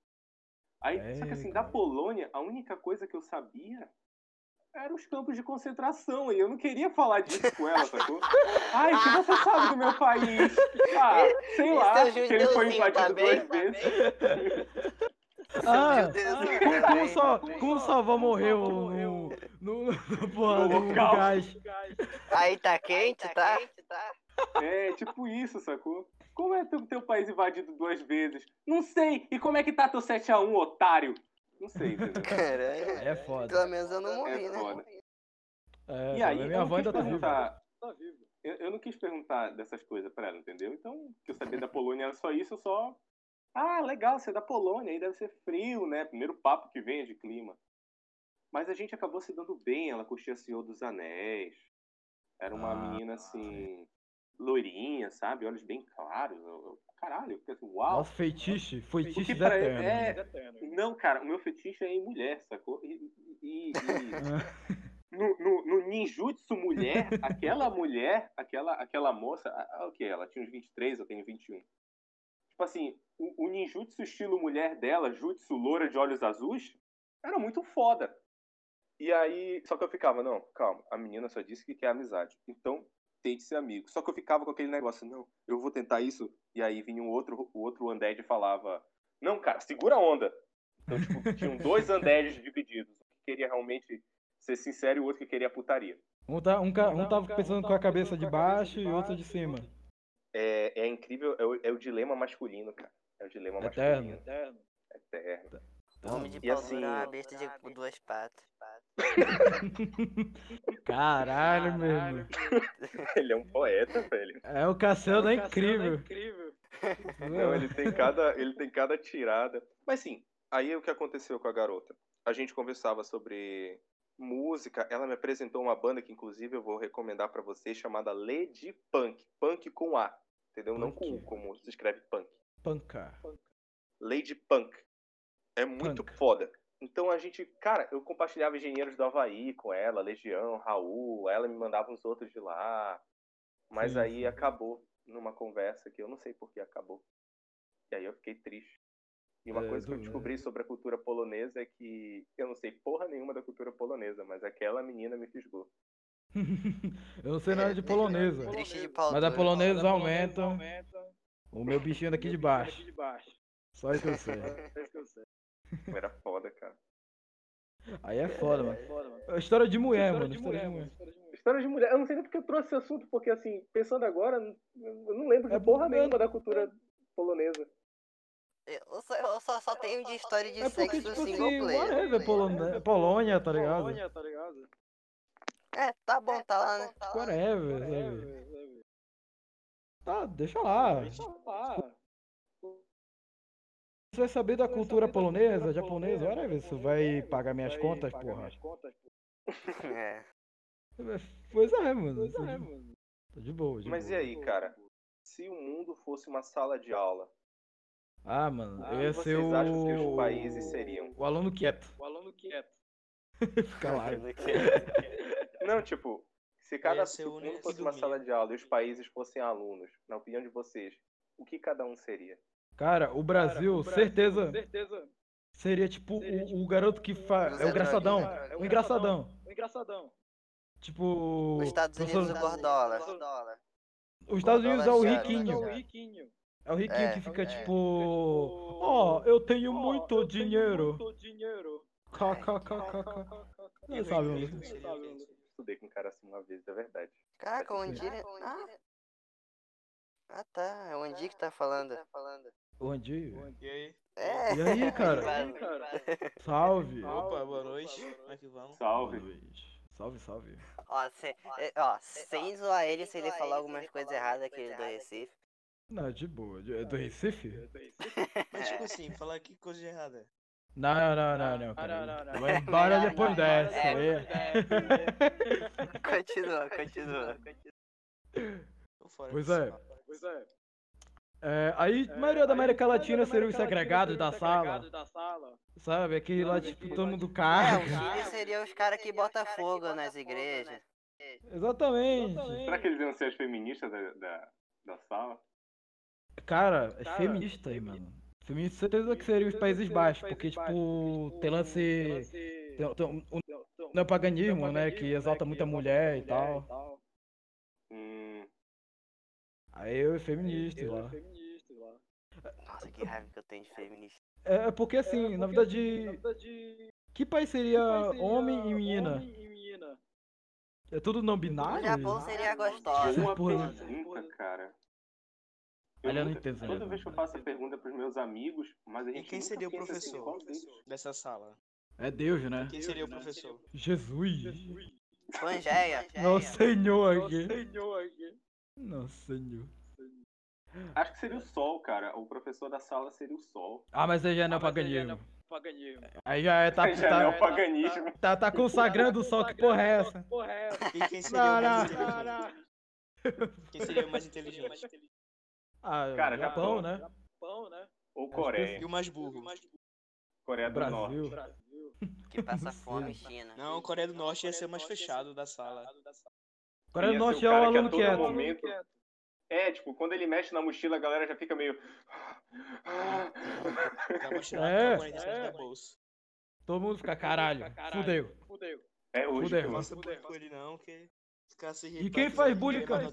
Speaker 4: Aí, só que assim,
Speaker 3: É,
Speaker 4: da
Speaker 3: cara.
Speaker 4: Polônia, a única coisa que eu sabia eram os campos de concentração, e eu não queria falar disso com ela, sacou? Ai, o que você sabe do meu país? Ah, sei lá,
Speaker 6: é
Speaker 4: que ele foi
Speaker 6: judeuzinho
Speaker 4: invadido
Speaker 6: também?
Speaker 4: duas vezes.
Speaker 3: Ah,
Speaker 6: Meu Deus,
Speaker 3: como, como só, como sua avó morreu no, no, no, porra,
Speaker 4: No
Speaker 3: no, no
Speaker 4: local.
Speaker 3: gás?
Speaker 6: Aí tá quente, tá?
Speaker 4: É, tipo isso, sacou? Como é teu, teu país invadido duas vezes? Não sei. E como é que tá teu 7x1, otário? Não sei, entendeu?
Speaker 6: Caralho.
Speaker 3: É foda.
Speaker 6: Pelo menos eu não morri,
Speaker 4: É
Speaker 6: né?
Speaker 4: foda.
Speaker 3: É,
Speaker 4: E aí,
Speaker 3: minha avó ainda tá viva.
Speaker 4: perguntar. Eu, eu não quis perguntar dessas coisas pra ela, entendeu? Então, o que eu sabia da Polônia era só isso, eu só. Ah, legal, você é da Polônia, aí deve ser frio, né? Primeiro papo que vem é de clima. Mas a gente acabou se dando bem, ela curtia Senhor dos Anéis. Era uma
Speaker 3: Ah,
Speaker 4: menina assim, loirinha, sabe? Olhos bem claros. Eu- eu- caralho, eu fiquei assim, uau.
Speaker 3: Nossa, feitiço.
Speaker 4: Ele
Speaker 3: eternos.
Speaker 4: é. Não, cara, o meu fetiche é em mulher, sacou? E, e- e-
Speaker 3: Ah,
Speaker 4: no, no, no ninjutsu mulher, aquela mulher, aquela, aquela moça, ah, o que? Ela tinha uns 23, eu tenho 21. Tipo assim, o, o ninjutsu estilo mulher dela, jutsu loura de olhos azuis, era muito foda. E aí, só que eu ficava, não, calma, a menina só disse que quer amizade. Então, tente ser amigo. Só que eu ficava com aquele negócio, não, eu vou tentar isso. E aí vinha um outro, o outro undead e falava, não, cara, segura a onda. Então, tipo, tinham dois undeads divididos. Um que queria realmente ser sincero e o outro que queria putaria.
Speaker 3: Um, tá, um, ca- um tava pensando com a cabeça de baixo e outro de cima.
Speaker 4: É, é incrível, é o, é o dilema masculino, cara. É o dilema
Speaker 3: Eterno.
Speaker 4: masculino. Eterno.
Speaker 6: Homem de
Speaker 4: E
Speaker 6: pau
Speaker 4: assim-
Speaker 6: é uma besta de com duas patas.
Speaker 3: Caralho, meu irmão.
Speaker 4: Ele é um poeta, velho.
Speaker 3: É, o Cassiano é incrível.
Speaker 4: Não, ele tem cada, ele tem cada tirada. Mas sim, aí o que aconteceu com a garota? A gente conversava sobre música, ela me apresentou uma banda que inclusive eu vou recomendar pra vocês chamada Lady Punk, Punk com A, entendeu? Não com U,
Speaker 3: Punk.
Speaker 4: como se escreve Punk.
Speaker 3: Pancar.
Speaker 4: Lady Punk. É muito
Speaker 3: Punk.
Speaker 4: foda. Então a gente, cara, eu compartilhava Engenheiros do Havaí com ela, Legião, Raul, ela me mandava uns outros de lá. Mas
Speaker 3: Sim,
Speaker 4: aí acabou numa conversa que eu não sei por que acabou. E aí eu fiquei triste. E uma
Speaker 3: É,
Speaker 4: coisa que eu descobri sobre a cultura polonesa é que eu não sei porra nenhuma da cultura polonesa, mas aquela menina me fisgou.
Speaker 3: eu não sei nada de polonesa.
Speaker 6: Triste de pau
Speaker 3: Mas a
Speaker 6: duro.
Speaker 3: polonesa aumenta o meu bichinho daqui de baixo. Só isso que eu sei.
Speaker 4: Era foda, cara.
Speaker 3: Aí é foda, mano. É História de mulher, mano. História de mulher.
Speaker 4: História de mulher. Eu não sei nem porque eu trouxe esse assunto, porque assim, pensando agora, eu não lembro de
Speaker 3: É
Speaker 4: porra nenhuma da cultura polonesa.
Speaker 6: Eu só, eu só, só tenho de história de
Speaker 3: É porque,
Speaker 6: sexo
Speaker 3: tipo
Speaker 6: single
Speaker 3: assim,
Speaker 6: player.
Speaker 3: whatever, Polônia, Polônia, tá ligado?
Speaker 6: É, tá bom, tá lá, né?
Speaker 3: Whatever, sabe? Tá, deixa lá. Você vai saber da cultura polonesa, japonesa, whatever. Você vai pagar minhas contas, porra.
Speaker 6: É.
Speaker 3: Pois é, mano. Tá de- Tá de boa, de
Speaker 4: Mas e
Speaker 3: boa.
Speaker 4: aí, cara? Se o mundo fosse uma sala de aula,
Speaker 3: Ah, mano, eu
Speaker 4: o
Speaker 3: ia ser
Speaker 4: vocês acham que os
Speaker 3: o...
Speaker 4: países seriam?
Speaker 3: O aluno quieto. O aluno quieto. Fica lá.
Speaker 4: Não, tipo, se cada se o
Speaker 7: o
Speaker 4: mundo
Speaker 7: que
Speaker 4: fosse uma sala de aula e os países fossem alunos, na opinião de vocês, o que cada um seria?
Speaker 3: Cara, o Brasil, certeza, seria tipo o, o garoto que faz. É o engraçadão.
Speaker 6: Droguinha.
Speaker 3: O engraçadão. Tipo.
Speaker 6: Os Estados
Speaker 3: professor-
Speaker 6: Unidos, o Gordola.
Speaker 3: Os Estados Unidos é o
Speaker 6: Gordola
Speaker 3: riquinho. É o riquinho
Speaker 6: É,
Speaker 3: que fica
Speaker 6: é.
Speaker 3: tipo. Ó, eu tenho muito dinheiro. KKKKK. Não sabe, mano.
Speaker 4: Estudei com um cara assim uma vez, é verdade.
Speaker 6: Caraca, o Andir. Ah. ah, tá. É o Andir que tá falando.
Speaker 3: O Andi.
Speaker 7: E aí?
Speaker 6: É.
Speaker 3: E aí, cara? Salve.
Speaker 7: Opa, boa noite. Como é que vamos?
Speaker 4: Salve.
Speaker 3: Salve, salve.
Speaker 6: Ó, se- é, ó, sem zoar ele se ele falar algumas coisas erradas aqui do Recife.
Speaker 3: Não, de boa. De- É do Recife?
Speaker 7: Mas tipo assim, falar que coisa errada.
Speaker 3: Não, não, não, não, não. Cara. Vai embora depois
Speaker 6: não.
Speaker 3: dessa.
Speaker 6: É,
Speaker 3: aí.
Speaker 6: Continua, continua.
Speaker 7: Tô fora.
Speaker 3: Pois é. É, aí, a maioria da América Latina seriam os segregados da sala. Sabe? Aquele lá, tipo, todo mundo
Speaker 6: É, o. Chile seria os caras que botam fogo nas igrejas.
Speaker 3: Exatamente.
Speaker 4: Será que eles iam ser as feministas da, da, da sala?
Speaker 3: Cara, é feminista aí, mano. Feminista, certeza que seriam os Países Baixos, porque, tipo, tem lance. Tem, um neopaganismo, né? Que exalta muita mulher e tal.
Speaker 4: Hum,
Speaker 3: Aí eu é feminista lá.
Speaker 6: Nossa, que raiva que eu tenho de feminista.
Speaker 3: É é porque, assim, na verdade. Que país seria homem e menina? É tudo não
Speaker 6: O
Speaker 3: binário?
Speaker 6: Japão seria gostosa.
Speaker 4: boa
Speaker 3: porra.
Speaker 4: pergunta, cara. Eu
Speaker 3: Olha, eu não
Speaker 4: nunca-
Speaker 3: entendo,
Speaker 4: Toda
Speaker 3: né?
Speaker 4: vez que eu faço a pergunta pros meus amigos, mas a
Speaker 7: E
Speaker 4: gente
Speaker 7: quem
Speaker 4: nunca
Speaker 7: seria o
Speaker 4: assim,
Speaker 7: professor
Speaker 4: deles?
Speaker 7: dessa sala?
Speaker 3: É Deus, né?
Speaker 7: Quem seria o professor?
Speaker 3: Jesus.
Speaker 6: Pangeia.
Speaker 3: Nosso Senhor aqui. Nosso Senhor.
Speaker 4: Acho que seria o Sol, cara. O professor da sala seria o Sol.
Speaker 3: Ah, mas aí já é neopaganismo. Aí já é, tá,
Speaker 4: Já é o
Speaker 3: tá,
Speaker 4: paganismo.
Speaker 3: tá, tá consagrando o sol, que porra é essa?
Speaker 7: E quem seria
Speaker 3: Não,
Speaker 7: o mais
Speaker 3: não.
Speaker 7: inteligente? Quem seria o mais inteligente?
Speaker 3: Ah,
Speaker 4: Cara,
Speaker 3: Japão,
Speaker 4: Japão.
Speaker 3: né?
Speaker 4: Ou
Speaker 3: que
Speaker 4: Coreia.
Speaker 7: E o mais burro?
Speaker 4: Coreia do
Speaker 3: Brasil.
Speaker 4: Norte.
Speaker 6: Que passa fome, China.
Speaker 7: Não, Coreia do Norte ia ser o mais fechado da sala.
Speaker 3: Coreia do Norte é o
Speaker 4: que
Speaker 3: aluno
Speaker 4: todo
Speaker 3: quieto.
Speaker 4: momento- É, tipo, quando ele mexe na mochila, a galera já fica meio.
Speaker 7: Dá uma tirada
Speaker 3: É.
Speaker 7: com a 47 da bolsa.
Speaker 3: Todo mundo fica, caralho, fudeu.
Speaker 4: É hoje
Speaker 3: Fudeu.
Speaker 4: que eu-
Speaker 7: Faça bullying com ele não, que
Speaker 3: E quem
Speaker 7: que
Speaker 3: faz bullying, cara?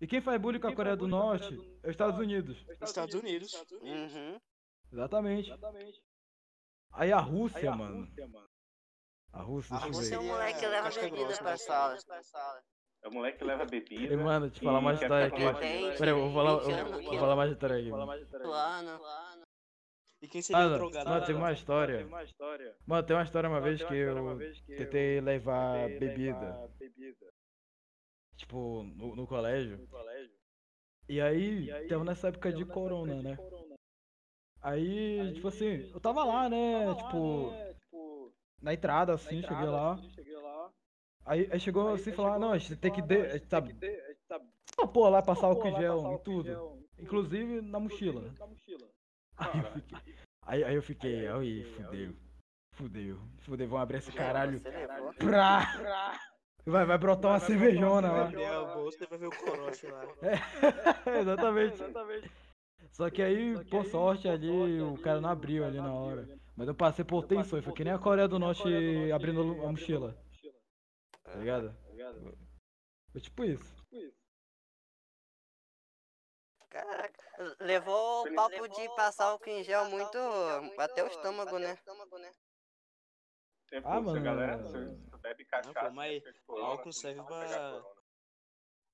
Speaker 3: E quem faz bullying com a Coreia do Norte é os Estados Unidos.
Speaker 7: Estados Unidos.
Speaker 6: Uhum.
Speaker 3: Exatamente. Aí a Rússia, mano. A Rússia,
Speaker 7: A
Speaker 3: deixa eu
Speaker 7: Rússia
Speaker 6: Seu
Speaker 3: ver.
Speaker 7: é
Speaker 6: moleque leva
Speaker 7: casca
Speaker 6: bebida pra sala.
Speaker 4: É o moleque que leva bebida.
Speaker 3: Ei, mano, te falar
Speaker 4: e
Speaker 3: uma
Speaker 4: quer
Speaker 3: história aqui.
Speaker 4: a.
Speaker 3: Peraí, eu vou falar, eu,
Speaker 6: 20 anos
Speaker 3: eu
Speaker 6: que
Speaker 3: vou
Speaker 6: eu-
Speaker 3: falar mais história aqui. mano.
Speaker 6: Plano.
Speaker 7: E quem seria o
Speaker 3: Mano,
Speaker 7: drogado?
Speaker 3: mano, tem uma história. Mano, tem uma história uma vez que eu tentei levar bebida. Tipo, no, no colégio. E aí, tava nessa época de corona, né? Aí, tipo assim, eu tava lá, né? Tipo, na entrada, assim, cheguei lá. Aí, aí chegou assim e falou, ah, não, a gente tem que. De, a gente tá. Ah, pô, lá passar em gel em tudo. Inclusive na mochila. Aí eu fiquei. Aí, aí eu fiquei, aí, fudeu. Fudeu. Fudeu, vão abrir esse caralho.
Speaker 6: Você levou?
Speaker 3: Pra... Vai, vai brotar uma cervejona lá.
Speaker 7: Abrir a bolsa e vai ver o corote lá.
Speaker 3: exatamente. Só que aí, por sorte ali, o cara não abriu ali na hora. Mas eu passei por tensões, foi que nem a Coreia do Norte abrindo a mochila. Tá ligado? Foi tipo isso.
Speaker 6: Caraca, levou o papo de passar álcool em gel muito até o estômago, né?
Speaker 4: Tempo,
Speaker 3: Ah, mano,
Speaker 4: galera
Speaker 3: é-
Speaker 4: bebe
Speaker 7: Não,
Speaker 4: cachaça.
Speaker 7: pô, mas
Speaker 4: de corona,
Speaker 7: álcool serve
Speaker 4: não vai
Speaker 7: pra-.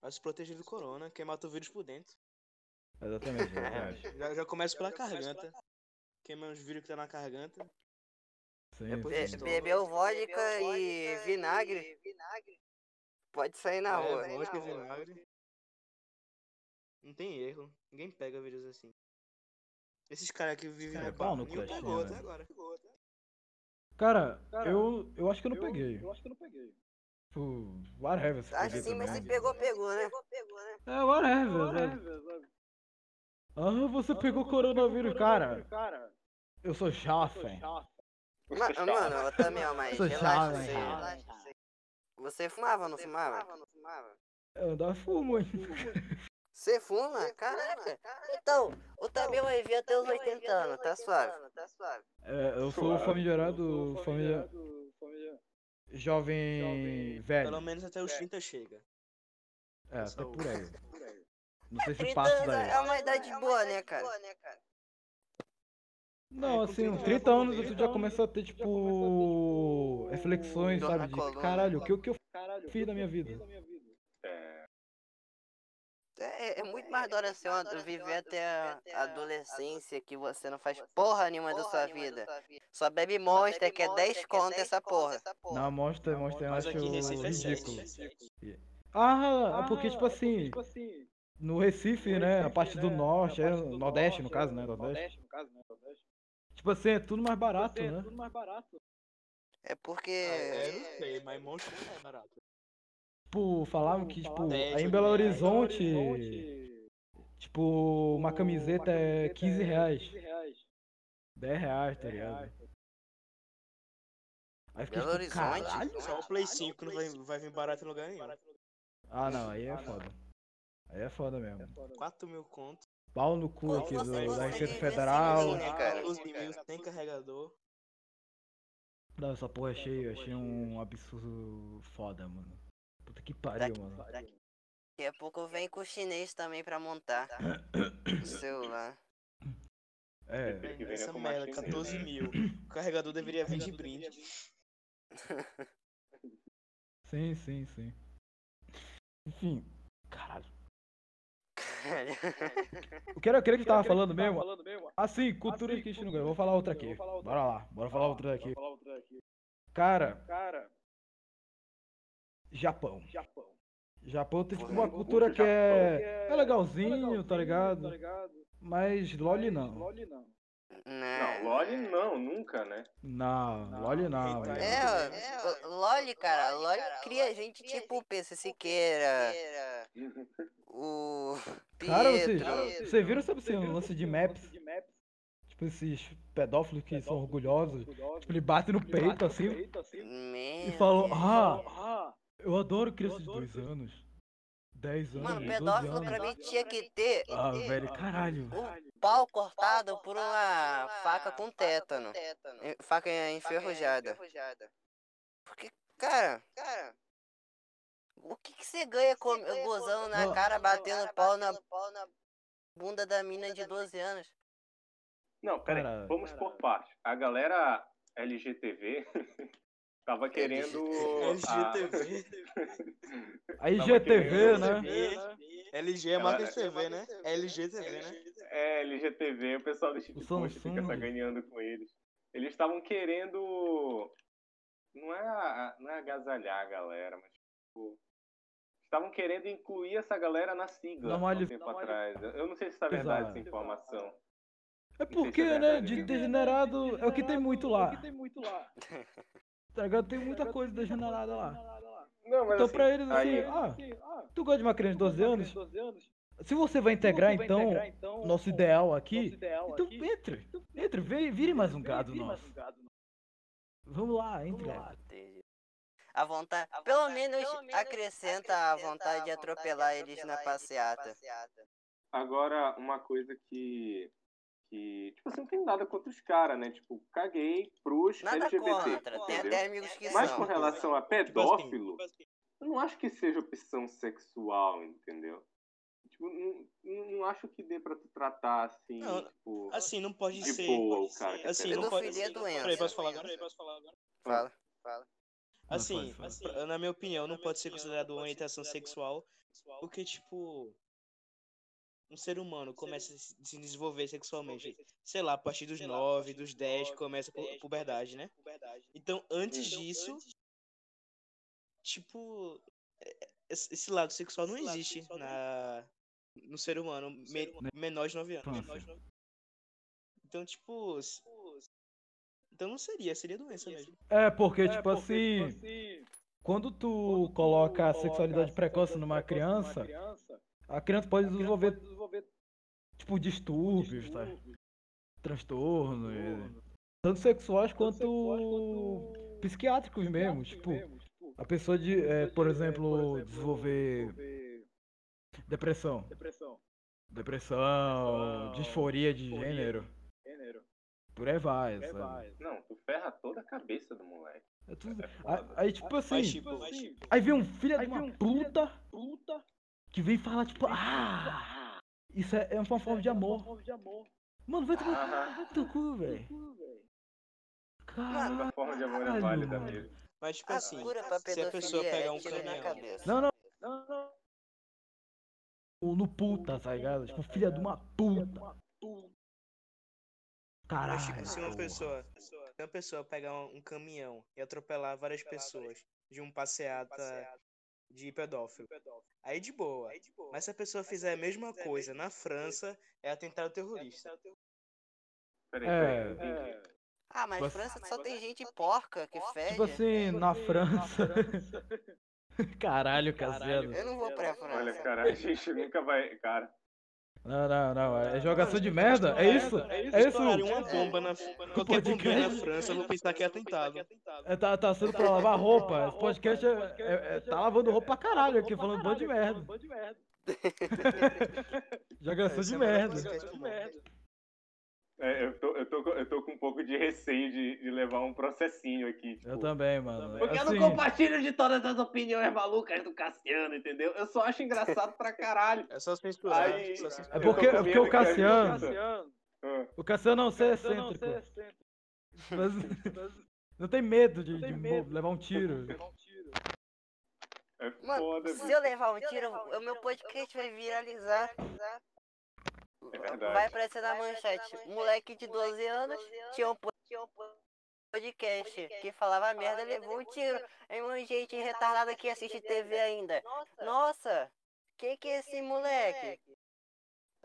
Speaker 7: Vai se proteger do corona, quem mata o vírus por dentro.
Speaker 3: Exatamente, exatamente.
Speaker 7: Já, já começa pela garganta. Queima os vírus que tá na garganta.
Speaker 3: Sim,
Speaker 7: É
Speaker 6: Be-
Speaker 7: isso.
Speaker 3: sim.
Speaker 6: bebeu vodka e vinagre. Pode sair na
Speaker 7: é,
Speaker 6: rua.
Speaker 7: vodka e vinagre. Não tem erro. Ninguém pega vírus assim. Esses caras que vivem
Speaker 3: É,
Speaker 7: no
Speaker 3: pau no
Speaker 7: nenhum
Speaker 3: cu,
Speaker 7: pegou
Speaker 3: né?
Speaker 7: até agora.
Speaker 3: Cara, eu, eu acho que eu não peguei. Tipo, whatever se
Speaker 6: Acho
Speaker 3: peguei
Speaker 6: sim, mas se
Speaker 3: também.
Speaker 6: pegou, pegou, né?
Speaker 3: É, whatever, sabe? Ah, você pegou coronavírus, cara. Eu sou jovem.
Speaker 6: Ma- mano, eu também, ó, mas
Speaker 3: Sou
Speaker 6: relaxa
Speaker 3: jovem,
Speaker 6: você.
Speaker 3: cara.
Speaker 6: relaxa você. Você fumava, não fumava?
Speaker 3: Eu ainda fumo, hein?
Speaker 6: Você fuma? Caraca. Então, o Tabil vai vir até os 80 anos, tá suave.
Speaker 3: É, eu sou o famigerado família jovem velho.
Speaker 7: Pelo menos até os 30 chega.
Speaker 3: É, até por aí. Não sei se
Speaker 6: 30
Speaker 3: passa daí.
Speaker 6: é uma idade boa, né, cara?
Speaker 3: Não,
Speaker 7: É,
Speaker 3: assim, uns
Speaker 7: 30
Speaker 3: 30 anos
Speaker 7: anos
Speaker 3: tu já começa a ter, tipo, reflexões, sabe? De caralho, o que, o que eu fiz da minha vida?
Speaker 4: É,
Speaker 6: É, é muito mais da hora ser uma, viver até a adolescência que você não faz porra nenhuma da sua vida. Só bebe monster, que é 10 conto essa porra.
Speaker 3: Não, mostra, mostra, eu
Speaker 7: Mas
Speaker 3: acho
Speaker 7: é
Speaker 3: ridículo.
Speaker 7: 7.
Speaker 3: Ah, é porque, tipo assim, no Recife, né, a parte do norte, é, nordeste, no caso, né, nordeste. Tipo assim, é tudo mais barato, né?
Speaker 6: É porque.
Speaker 7: É, eu não sei, mas monstro não é barato.
Speaker 3: Tipo, falavam que, tipo,
Speaker 7: 10
Speaker 3: aí em Belo. Horizonte, tipo, uma camiseta é 15 reais. 10 reais, tá ligado? Aí eu fiquei
Speaker 6: Belo
Speaker 3: tipo,
Speaker 6: Horizonte?
Speaker 3: caralho.
Speaker 7: Só o Play 5 não vai, vai vir barato em lugar nenhum.
Speaker 3: Ah, não, aí é foda. Aí é foda mesmo.
Speaker 7: 4 mil conto.
Speaker 3: Pau no cu aqui do, da Receita Federal.
Speaker 7: 12 mil sem carregador.
Speaker 3: Não, essa porra achei, achei um absurdo foda, mano. Puta que pariu, mano.
Speaker 6: Daqui a pouco vem com o chinês também pra montar o celular.
Speaker 3: É,
Speaker 4: que vender
Speaker 7: Essa merda,
Speaker 4: machine,
Speaker 7: 14
Speaker 4: né?
Speaker 7: mil. O carregador deveria vir de brinde.
Speaker 3: sim, sim, sim. Enfim, caralho. O que era aquele que tava falando mesmo? Assim, cultura que a gente não ganha. Vou falar outra aqui. Bora lá, bora falar outra aqui. Cara, Japão. Japão tem tipo uma cultura que é, é legalzinho, tá ligado? Mas LOL não.
Speaker 6: Não,
Speaker 4: Não, LOL não, nunca, né?
Speaker 3: Não, LOL não, velho.
Speaker 6: É, ó, o LOL, cara, LOL cria gente tipo o PC Siqueira, o
Speaker 3: Cara, vocês,
Speaker 6: Pietro.
Speaker 3: vocês viram sobre esse lance de maps? Tipo, esses pedófilos que são orgulhosos. Tipo, ele bate no peito assim e
Speaker 6: Meu
Speaker 3: falou:
Speaker 6: Deus.
Speaker 3: Ah, eu adoro crianças de 2 anos. 10 anos.
Speaker 6: Mano,
Speaker 3: 12
Speaker 6: pedófilo
Speaker 3: anos.
Speaker 6: pra mim tinha que ter
Speaker 3: Ah, velho, caralho.
Speaker 6: o pau cortado por uma faca com tétano. Faca enferrujada. Porque, cara, o que, que você ganha com, gozando na cara, batendo pau na bunda da mina de 12 anos?
Speaker 4: Não, peraí,
Speaker 3: Cara,
Speaker 4: vamos por parte. A galera LGTV tava querendo. a-
Speaker 7: LGTV.
Speaker 3: A IGTV, né?
Speaker 7: LG é marca de TV, né? LGTV, né?
Speaker 4: É, LGTV, o pessoal desse
Speaker 3: O
Speaker 4: tipo fica
Speaker 3: Samsung.
Speaker 4: sacaneando com eles. Eles estavam querendo. Não é, não é agasalhar a galera, mas tipo. estavam querendo incluir essa galera na sigla há um tempo atrás. Eu não sei se tá verdade essa
Speaker 3: Exato.
Speaker 4: informação.
Speaker 3: É
Speaker 4: sei se
Speaker 3: porque,
Speaker 4: é
Speaker 3: né, de degenerado é o que tem muito lá. Tá ligado? Tem muita coisa degenerada lá.
Speaker 4: Não, mas
Speaker 3: Então
Speaker 4: assim,
Speaker 3: pra eles assim,
Speaker 4: aí-
Speaker 3: ah, tu gosta de uma criança de 12 anos? Se você vai integrar então nosso ideal aqui, então entre. Entre, vire, vire mais um gado nosso. Vamos lá, entre.
Speaker 6: Entendi. A vontade, pelo menos acrescenta a vontade de atropelar eles na passeata.
Speaker 4: Agora, uma coisa que. Que tipo assim, não tem nada contra os caras, né? Tipo, caguei pros
Speaker 6: Nada
Speaker 4: LGBT.
Speaker 6: contra, tem até amigos que
Speaker 4: Mas
Speaker 6: são.
Speaker 4: com relação a
Speaker 7: Tipo assim,
Speaker 4: pedófilo, eu não acho que seja opção sexual, entendeu? Tipo, não, não não acho que dê pra tu tratar assim,
Speaker 7: Não,
Speaker 4: tipo.
Speaker 7: Assim, não pode
Speaker 4: De
Speaker 7: ser.
Speaker 4: boa o cara que é
Speaker 7: assim, não
Speaker 6: Pedofilia
Speaker 7: pode
Speaker 6: é doença.
Speaker 7: Peraí, posso falar agora? Posso falar agora?
Speaker 6: Fala, fala.
Speaker 7: Assim, pra- na minha opinião, não pode ser considerado uma orientação sexual, porque, tipo, um ser humano começa a se se desenvolver sexualmente, sei lá, a partir dos 9, dos 10, começa a pu- puberdade, né? Então, antes disso, tipo, é- é- esse lado sexual não existe na, no ser humano me- menor de 9 anos. Então, tipo, s- então não seria, seria doença mesmo.
Speaker 3: É, porque, tipo assim, quando tu coloca a sexualidade precoce numa criança, a criança pode desenvolver, tipo, distúrbios, tá? Transtornos, e- tanto sexuais quanto psiquiátricos mesmo, tipo, a pessoa de, é, por exemplo, desenvolver depressão, depressão, disforia de gênero, por aí vai, sabe?
Speaker 4: Não, tu ferra toda a cabeça do moleque.
Speaker 3: É tudo- Aí, aí, tipo assim,
Speaker 7: Mas, tipo,
Speaker 3: aí vem um filho de uma puta que vem falar, tipo, ah, isso é, é uma forma de amor. Mano, vai tomar teu cu, velho.
Speaker 4: Toda forma de amor é
Speaker 3: Caralho,
Speaker 4: válida mesmo.
Speaker 7: mas, tipo
Speaker 6: A
Speaker 7: assim, se a pessoa
Speaker 6: pedofilia
Speaker 7: pegar
Speaker 6: é
Speaker 7: um caminhão.
Speaker 6: cabeça.
Speaker 3: Não, não. No, no puta, tá ligado? Tipo, filha de uma puta. Caralho.
Speaker 7: Mas, tipo, se uma pessoa, se uma pessoa pegar um, um caminhão e atropelar várias pessoas de um passeata de pedófilo, aí de boa. Mas se a pessoa fizer a mesma coisa na França, é atentado terrorista.
Speaker 4: Peraí,
Speaker 3: É.
Speaker 4: peraí, eu entendi.
Speaker 6: Ah, mas
Speaker 3: Mas-
Speaker 6: França só tem gente porca que fede.
Speaker 3: Tipo assim, na França. Caralho, Cassiano.
Speaker 6: Eu não vou pra França.
Speaker 4: Olha, cara, a gente nunca vai. Cara,
Speaker 3: Não, não, não. É jogação de merda? É isso? É isso?
Speaker 7: Estourarem uma bomba na qualquer bombinha na França, eu vou pensar que é atentado.
Speaker 3: É, tá, tá sendo pra lavar roupa. Esse podcast é, é- é- tá lavando roupa pra caralho aqui, falando bando de merda. Jogação de
Speaker 7: é
Speaker 3: merda.
Speaker 4: É, eu, tô, eu, tô, com- eu tô com um pouco de receio de, de levar um processinho aqui. Tipo,
Speaker 3: Eu também, mano.
Speaker 4: Porque eu
Speaker 3: Assim,
Speaker 4: não compartilho de todas as opiniões malucas do Cassiano, entendeu? Eu só acho engraçado pra caralho.
Speaker 7: É só.
Speaker 4: Aí-
Speaker 7: só
Speaker 3: É
Speaker 4: Eu
Speaker 3: é porque o
Speaker 4: medo a gente-
Speaker 3: Cassiano.
Speaker 4: Ah,
Speaker 3: O Cassiano não é excêntrico. Mas, não tem medo de, de mo- levar um tiro.
Speaker 4: É
Speaker 6: Mano,
Speaker 4: foda,
Speaker 6: se
Speaker 4: bicho.
Speaker 6: eu levar um tiro, o meu podcast vai viralizar.
Speaker 4: É verdade.
Speaker 6: Vai aparecer na manchete. Moleque de 12 anos tinha um podcast que falava merda, levou um tiro. Aí um gente retardada que assiste TV ainda. Nossa, que que é esse moleque?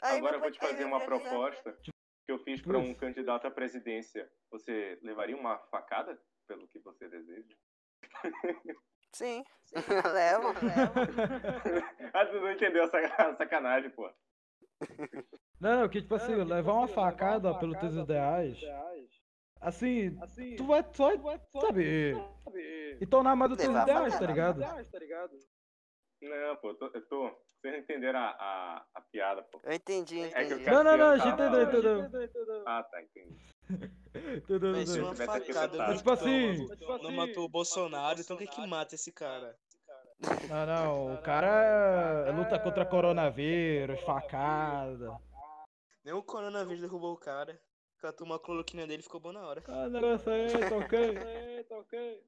Speaker 6: Aí
Speaker 4: Agora eu vou te fazer uma proposta que eu fiz pra um candidato à presidência. Você levaria uma facada pelo que você deseja?
Speaker 6: Sim, levo, levo.
Speaker 4: ah, tu não entendeu a saca- a sacanagem, pô.
Speaker 3: Não, não, que tipo assim, levar uma facada pelos teus ideais. Assim, tu vai só, sabe, e tornar mais os teus
Speaker 6: Levar
Speaker 3: ideais, tá
Speaker 6: facada.
Speaker 3: ligado?
Speaker 4: Não, pô, eu tô, eu tô. Vocês não entenderam a, a, a piada, pô.
Speaker 6: Eu entendi,
Speaker 4: É que eu
Speaker 6: entendi.
Speaker 4: quero-
Speaker 3: Não, não, não, a gente entendeu, entendeu.
Speaker 4: Ah, tá, entendi.
Speaker 7: Mas uma facada não,
Speaker 3: Tipo assim-
Speaker 7: não, não matou o Bolsonaro, então quem que mata esse cara?
Speaker 3: Não, não, o cara é- luta contra coronavírus, facada.
Speaker 7: Nem o coronavírus derrubou o cara. Catou uma cloroquina dele e ficou bom na hora.
Speaker 3: Ah, negócio aí, tá ok?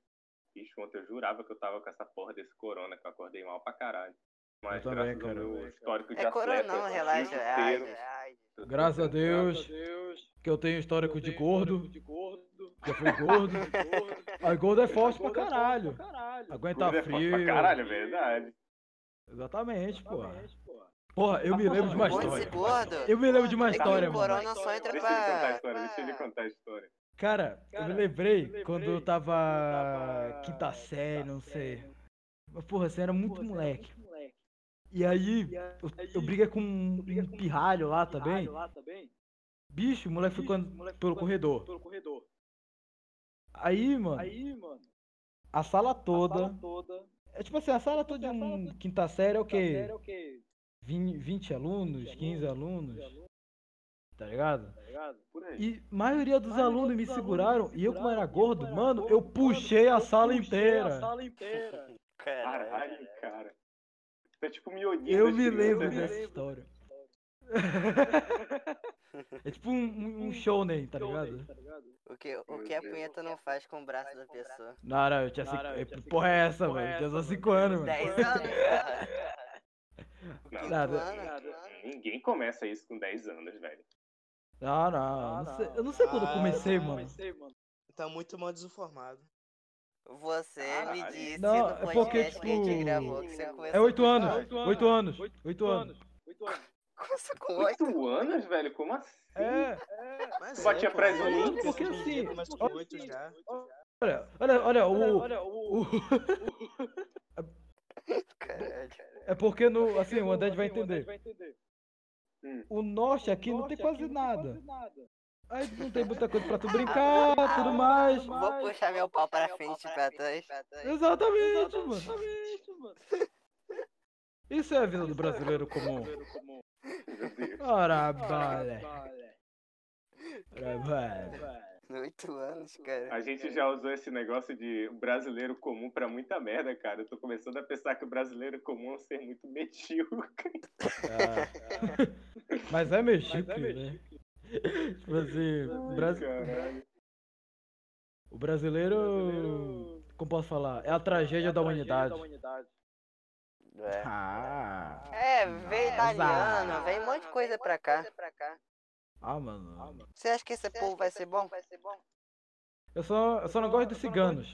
Speaker 4: Bicho, ontem eu jurava que eu tava com essa porra desse corona, que eu acordei mal pra caralho. Mas
Speaker 3: Eu também,
Speaker 4: graças ao
Speaker 3: cara.
Speaker 4: meu histórico de
Speaker 6: É corona
Speaker 4: atleta,
Speaker 6: não, relaxa, é é
Speaker 4: eu tô
Speaker 3: Graças a. Deus que eu tenho histórico de gordo. Já fui gordo. Aí gordo é forte pra caralho. Aguenta
Speaker 4: Gordo é
Speaker 3: frio.
Speaker 4: Caralho, é verdade.
Speaker 3: Exatamente, porra. Porra, eu me lembro de uma história. Eu me lembro de uma
Speaker 6: É
Speaker 3: história, mano.
Speaker 6: corona só entra
Speaker 4: Deixa ele contar a história, deixa ele contar a história.
Speaker 3: Cara, eu me lembrei quando eu tava quinta série, não sei. Mas porra, você era muito moleque. E aí, eu, eu briguei com um, pirralho lá também. Bicho, o moleque ficou pelo corredor. Aí, mano, a sala toda. É tipo assim, a sala toda de um quinta série é o quê? 20, 20 alunos, 15 alunos. Tá ligado?
Speaker 4: Por aí.
Speaker 3: E maioria dos alunos me seguraram. E eu, como era gordo, mano, eu puxei a sala inteira.
Speaker 6: Caralho.
Speaker 4: Caralho, cara. Você é tipo miolinho
Speaker 3: Eu me lembro dessa história. É tipo um, um, um shounen, tá ligado?
Speaker 6: O que, o que a punheta não faz com o braço da pessoa?
Speaker 3: Não, não, eu tinha cinco. eh, Porra é essa, mano? Eu tinha só 5 anos, mano.
Speaker 6: 10 anos.
Speaker 4: Não,
Speaker 3: Nada.
Speaker 4: Ninguém começa isso com 10 anos, velho.
Speaker 3: Não, não, eu não sei, eu não sei quando eu comecei, mano.
Speaker 7: Tá muito mal desinformado.
Speaker 6: Você me
Speaker 4: Caralho.
Speaker 6: disse
Speaker 3: Não,
Speaker 6: no
Speaker 3: é porque,
Speaker 6: podcast que a gente
Speaker 3: tipo,
Speaker 6: gravou que você começou
Speaker 3: É 8
Speaker 6: com
Speaker 3: anos,
Speaker 6: idade.
Speaker 3: 8 anos, 8 anos.
Speaker 6: Começou com 8?
Speaker 4: 8 anos, velho? Como assim?
Speaker 3: É,
Speaker 7: Mas
Speaker 4: Tu batia
Speaker 3: ali?
Speaker 7: dia,
Speaker 3: Porque assim,
Speaker 7: Começa com oito já.
Speaker 3: olha, olha, olha, o. o-
Speaker 6: Caralho.
Speaker 3: É porque no. Assim, o André vai entender.
Speaker 4: Hum.
Speaker 3: O norte aqui não tem quase nada. Aí não tem muita coisa pra tu brincar, tudo mais.
Speaker 6: Vou puxar meu pau pra frente e pra trás.
Speaker 3: Exatamente, mano. Isso é a vida do brasileiro comum. Ora, vale. Ora, vale.
Speaker 6: 8 anos, cara.
Speaker 4: A gente já usou esse negócio de brasileiro comum pra muita merda, cara. Eu tô começando a pensar que o brasileiro comum é um ser muito medíocre.
Speaker 3: Ah. Mas é medíocre, né? Tipo assim, o Bras-
Speaker 4: Caralho.
Speaker 3: o brasileiro. Como posso falar? É a tragédia da humanidade.
Speaker 6: É.
Speaker 3: Ah,
Speaker 6: É, vem
Speaker 3: Exato.
Speaker 6: italiano, vem um monte de coisa pra cá.
Speaker 3: ah, mano.
Speaker 6: Você acha que esse povo vai ser bom?
Speaker 3: Eu só, eu só não gosto de ciganos.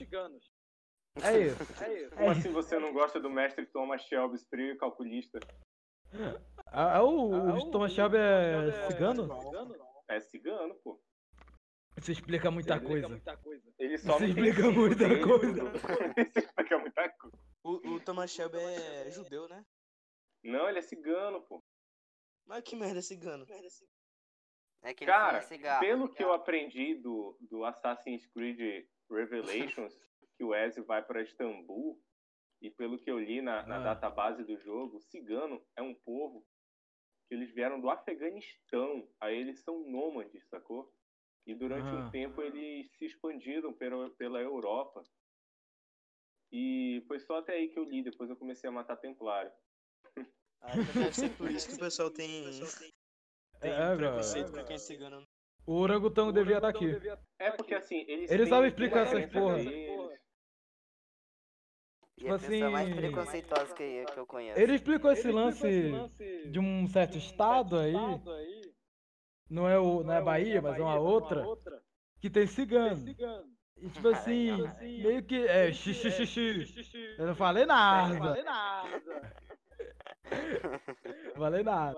Speaker 3: É isso.
Speaker 4: Como assim você não gosta do mestre Thomas Shelby, frio e calculista?
Speaker 3: Ah, é o, o Thomas Shelby é cigano?
Speaker 4: É cigano, pô.
Speaker 3: Isso explica muita coisa.
Speaker 4: Ele só
Speaker 3: Isso explica muita coisa.
Speaker 4: Isso explica muita coisa.
Speaker 7: O, o Thomas Shelby é judeu, né?
Speaker 4: Não, ele é cigano, pô.
Speaker 7: Mas que merda é cigano.
Speaker 6: É que ele
Speaker 4: Cara,
Speaker 6: cigarro.
Speaker 4: pelo que eu aprendi do, do Assassin's Creed Revelations, que o Ezio vai para Istambul, e pelo que eu li na, na
Speaker 3: Ah.
Speaker 4: database do jogo, cigano é um povo que eles vieram do Afeganistão. Aí eles são nômades, sacou? E durante um
Speaker 3: Ah.
Speaker 4: tempo eles se expandiram pela, pela Europa. E foi só até aí que eu li, depois eu comecei a matar templário.
Speaker 7: Ah, então deve ser por isso que o pessoal tem, tem
Speaker 3: É,
Speaker 7: preconceito
Speaker 3: velho.
Speaker 7: com quem é cigano.
Speaker 3: O orangotango devia estar aqui.
Speaker 4: É porque assim, eles
Speaker 3: Ele
Speaker 4: têm
Speaker 3: sabe explicar essas
Speaker 4: diferença
Speaker 3: porra.
Speaker 4: deles.
Speaker 6: E a
Speaker 3: tipo
Speaker 6: pessoa mais
Speaker 3: assim,
Speaker 6: preconceituosa que eu, que eu conheço.
Speaker 3: Ele explicou esse lance de um certo estado aí. Não é, o, não é Bahia, mas é uma outra. Que tem cigano. E tipo assim, meio que. É, xixi, xixi. Eu não falei nada. Não falei nada.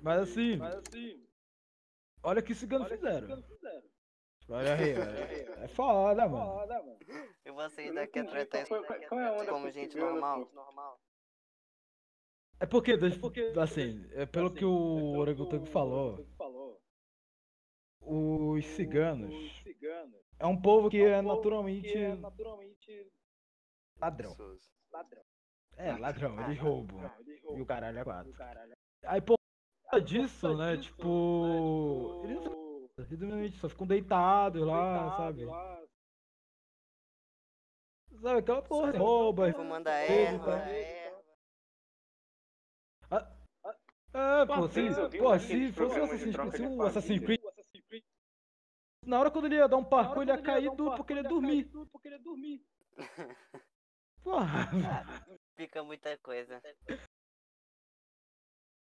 Speaker 3: Mas assim, olha o que ciganos fizeram. Olha aí, velho. É foda, mano.
Speaker 6: E você
Speaker 4: Eu
Speaker 6: ainda quer tratar isso
Speaker 4: é
Speaker 6: como
Speaker 4: com
Speaker 6: gente
Speaker 4: cigano,
Speaker 6: normal?
Speaker 4: pô?
Speaker 3: É porque, assim, é pelo que o orangotango falou, os ciganos é um povo que é naturalmente ladrão.
Speaker 6: Pessoas.
Speaker 3: É, ladrão, eles roubam. E o caralho é quatro. Aí, por causa disso, né, tipo. Eles não simplesmente só ficam deitados lá, sabe? Sabe, aquela porra, rouba.
Speaker 6: Fumando a
Speaker 3: Ele
Speaker 6: erva.
Speaker 3: tá- É, pô, se, pô, se fosse
Speaker 4: de
Speaker 3: Assassin's
Speaker 4: troca
Speaker 3: Creed, se
Speaker 4: de
Speaker 3: o Assassin's
Speaker 4: família?
Speaker 3: Creed. Na hora quando ele ia dar um parkour, ele ia cair duro porque ele ia dormir. Porra.
Speaker 6: Fica muita coisa.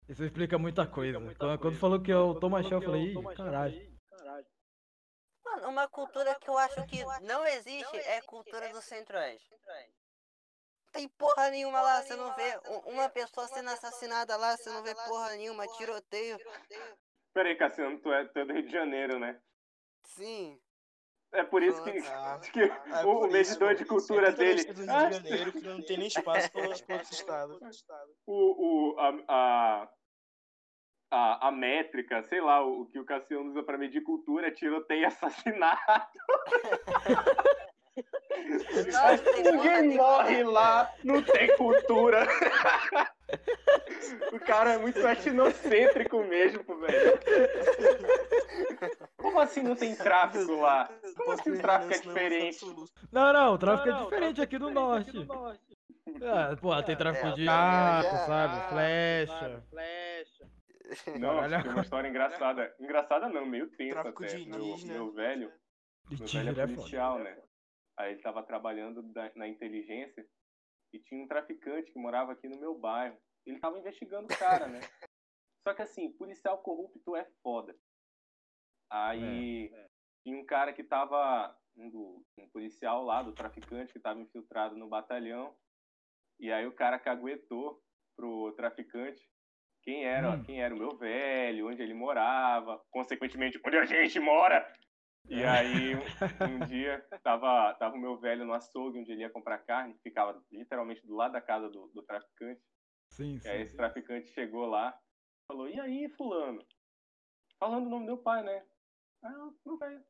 Speaker 3: Isso explica muita coisa. Quando, quando falou que é o Thomas Shell, eu falei, ih, caralho.
Speaker 6: Mano, uma cultura que eu acho que não existe é a cultura do Centro-Oeste. tem porra nenhuma lá, você não vê uma pessoa sendo assassinada lá, você não vê porra nenhuma, tiroteio.
Speaker 4: Peraí, Cassiano, tu é, tu é do Rio de Janeiro, né?
Speaker 6: Sim.
Speaker 4: É por isso que,
Speaker 7: Ah,
Speaker 4: que
Speaker 7: é
Speaker 4: o, medidor
Speaker 7: isso,
Speaker 4: de cultura
Speaker 7: é toda a
Speaker 4: dele.
Speaker 7: do Rio
Speaker 4: Ah,
Speaker 7: de Janeiro que não tem nem espaço para outros estados.
Speaker 4: o, o, a, a, a, a métrica, sei lá, o, que o Cassiano usa pra medir cultura é tiroteio e assassinato. Ninguém morre lá, não tem cultura. o cara é muito etnocêntrico mesmo, velho. Como assim não tem tráfico lá? Como assim o tráfico é diferente?
Speaker 3: Não, não, o tráfico é diferente aqui do norte. Ah, porra, tem tráfico
Speaker 6: É,
Speaker 3: de arco, sabe? Flecha.
Speaker 4: Não,
Speaker 3: Caralho.
Speaker 4: tem uma história engraçada. Engraçada não, meio tensa
Speaker 7: Tráfico
Speaker 4: até.
Speaker 7: de
Speaker 4: Meu, meu velho,
Speaker 3: De
Speaker 4: meu velho é
Speaker 3: é foda.
Speaker 4: policial, né? Aí ele tava trabalhando da- na inteligência e tinha um traficante que morava aqui no meu bairro. Ele tava investigando o cara, né? Só que assim, policial corrupto é foda. Aí tinha um cara que tava. Um, um policial lá, do traficante, que tava infiltrado no batalhão. E aí o cara caguetou pro traficante quem era,
Speaker 3: Hum.
Speaker 4: quem era o meu velho, onde ele morava, consequentemente, onde a gente mora. E aí, um, um dia, tava, tava o meu velho no açougue, onde ele ia comprar carne, que ficava literalmente do lado da casa do, do traficante.
Speaker 3: Sim,
Speaker 4: E aí
Speaker 3: sim.
Speaker 4: esse traficante chegou lá, falou, e aí, fulano? Falando o nome do meu pai, né? Ah, meu velho.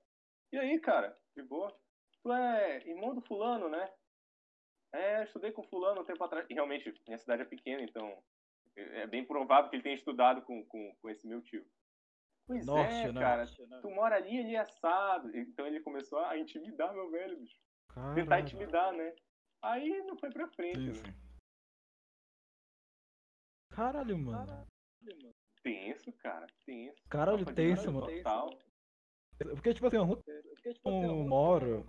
Speaker 4: E aí, cara? De boa? Tu é irmão do fulano, né? É, eu estudei com fulano um tempo atrás. E realmente, minha cidade é pequena, então é é bem provável que ele tenha estudado com, com, com esse meu tio. Pois
Speaker 3: Norte,
Speaker 4: é,
Speaker 3: né?
Speaker 4: cara. Tu mora ali, ali é assado. Então ele começou a intimidar meu velho, bicho. Tentar
Speaker 3: Caralho.
Speaker 4: intimidar, né? Aí não foi pra frente, né?
Speaker 3: sim. Caralho, mano.
Speaker 4: Tenso, cara. Tenso.
Speaker 3: Caralho,
Speaker 4: de
Speaker 3: tenso,
Speaker 4: mano,
Speaker 3: mano.
Speaker 4: Total.
Speaker 3: Porque, tipo assim, eu moro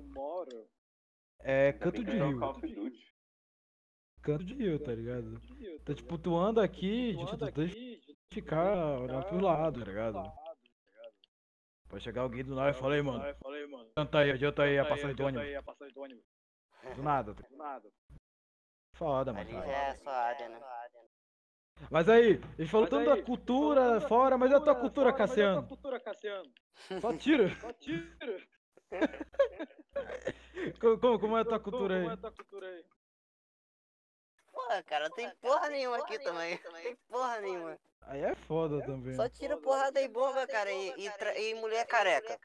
Speaker 3: é
Speaker 4: Ainda
Speaker 3: canto
Speaker 4: bem
Speaker 3: de
Speaker 4: que é o
Speaker 3: rio.
Speaker 4: Call of Duty.
Speaker 3: Canto de rio, tá ligado? Então, tipo, tu anda aqui, tipo, tu deixa de ficar olhando pro lado, tá ligado? Pode chegar alguém do nada e falar, aí, mano, adianta aí, adianta aí a passagem do ônibus. Do nada. tá Foda, mano.
Speaker 6: Ali já é a sua área, né?
Speaker 3: Mas aí, ele falou tanto da cultura fora, mas e a tua cultura, Cassiano? Só tira. como, como, como é a tua cultura aí?
Speaker 6: Porra, cara, não tem porra nenhuma aqui também. Tem porra nenhuma.
Speaker 3: Aí é foda também.
Speaker 6: Só tira porrada e bomba, cara, e, e, tra- e mulher careca.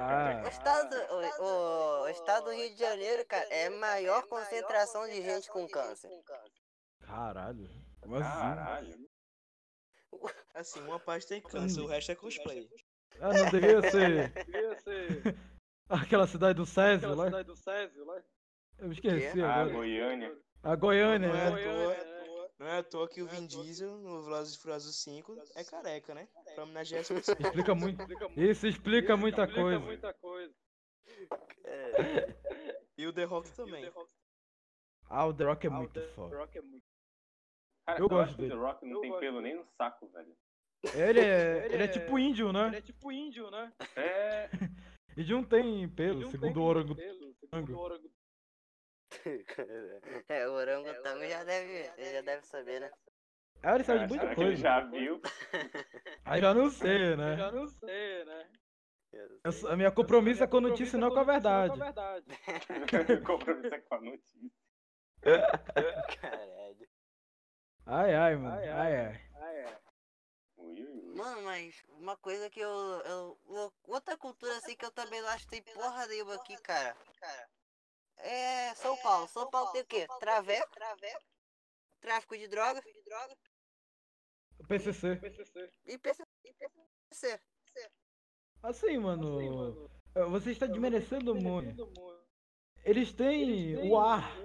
Speaker 3: Ah,
Speaker 6: O estado, o, o- estado do Rio de Janeiro, cara, é a maior concentração de gente com câncer.
Speaker 3: caralho.
Speaker 4: Caralho.
Speaker 7: Assim, uma parte tem câncer, o resto é cosplay.
Speaker 3: Ah, não devia ser aquela cidade do Césio lá? Eu esqueci?
Speaker 4: Ah,
Speaker 3: agora.
Speaker 4: Goiânia.
Speaker 3: A Goiânia,
Speaker 7: Não é à
Speaker 3: né?
Speaker 7: toa, não é à toa que o Vin Diesel no Velozes e Furiosos 5 é careca, né? Pra homenagear essa pessoa.
Speaker 3: Explica muito. Isso explica muita coisa.
Speaker 7: E o The Rock também.
Speaker 3: Ah, o The Rock é muito foda.
Speaker 4: Cara,
Speaker 3: Eu gosto
Speaker 4: que o The
Speaker 3: dele.
Speaker 4: Rock não tem pelo nem no saco, velho.
Speaker 3: Ele é, ele é tipo índio, né?
Speaker 4: É.
Speaker 3: E não tem pelo, segundo o orangotango.
Speaker 6: É, o orangotango já deve, ele já deve saber, né?
Speaker 3: Ah, ele sabe
Speaker 4: cara,
Speaker 3: de muita
Speaker 4: que ele
Speaker 3: coisa.
Speaker 4: já viu?
Speaker 3: Aí já não sei, né? Eu sou- a minha compromisso é com a notícia e não com a verdade.
Speaker 4: Compromisso é com a notícia.
Speaker 6: Caralho.
Speaker 3: Ai, ai, mano. Ai, ai.
Speaker 4: Ui, ui.
Speaker 6: Mano, mas uma coisa que eu, eu, eu- Outra cultura assim que eu também não acho que tem porra nenhuma aqui, cara. É São Paulo. São Paulo tem o quê? Traveco? Tráfico de droga?
Speaker 3: PCC.
Speaker 6: E PC. E PC.
Speaker 3: Assim, mano. eh, Você está desmerecendo muito. Eles têm o ar.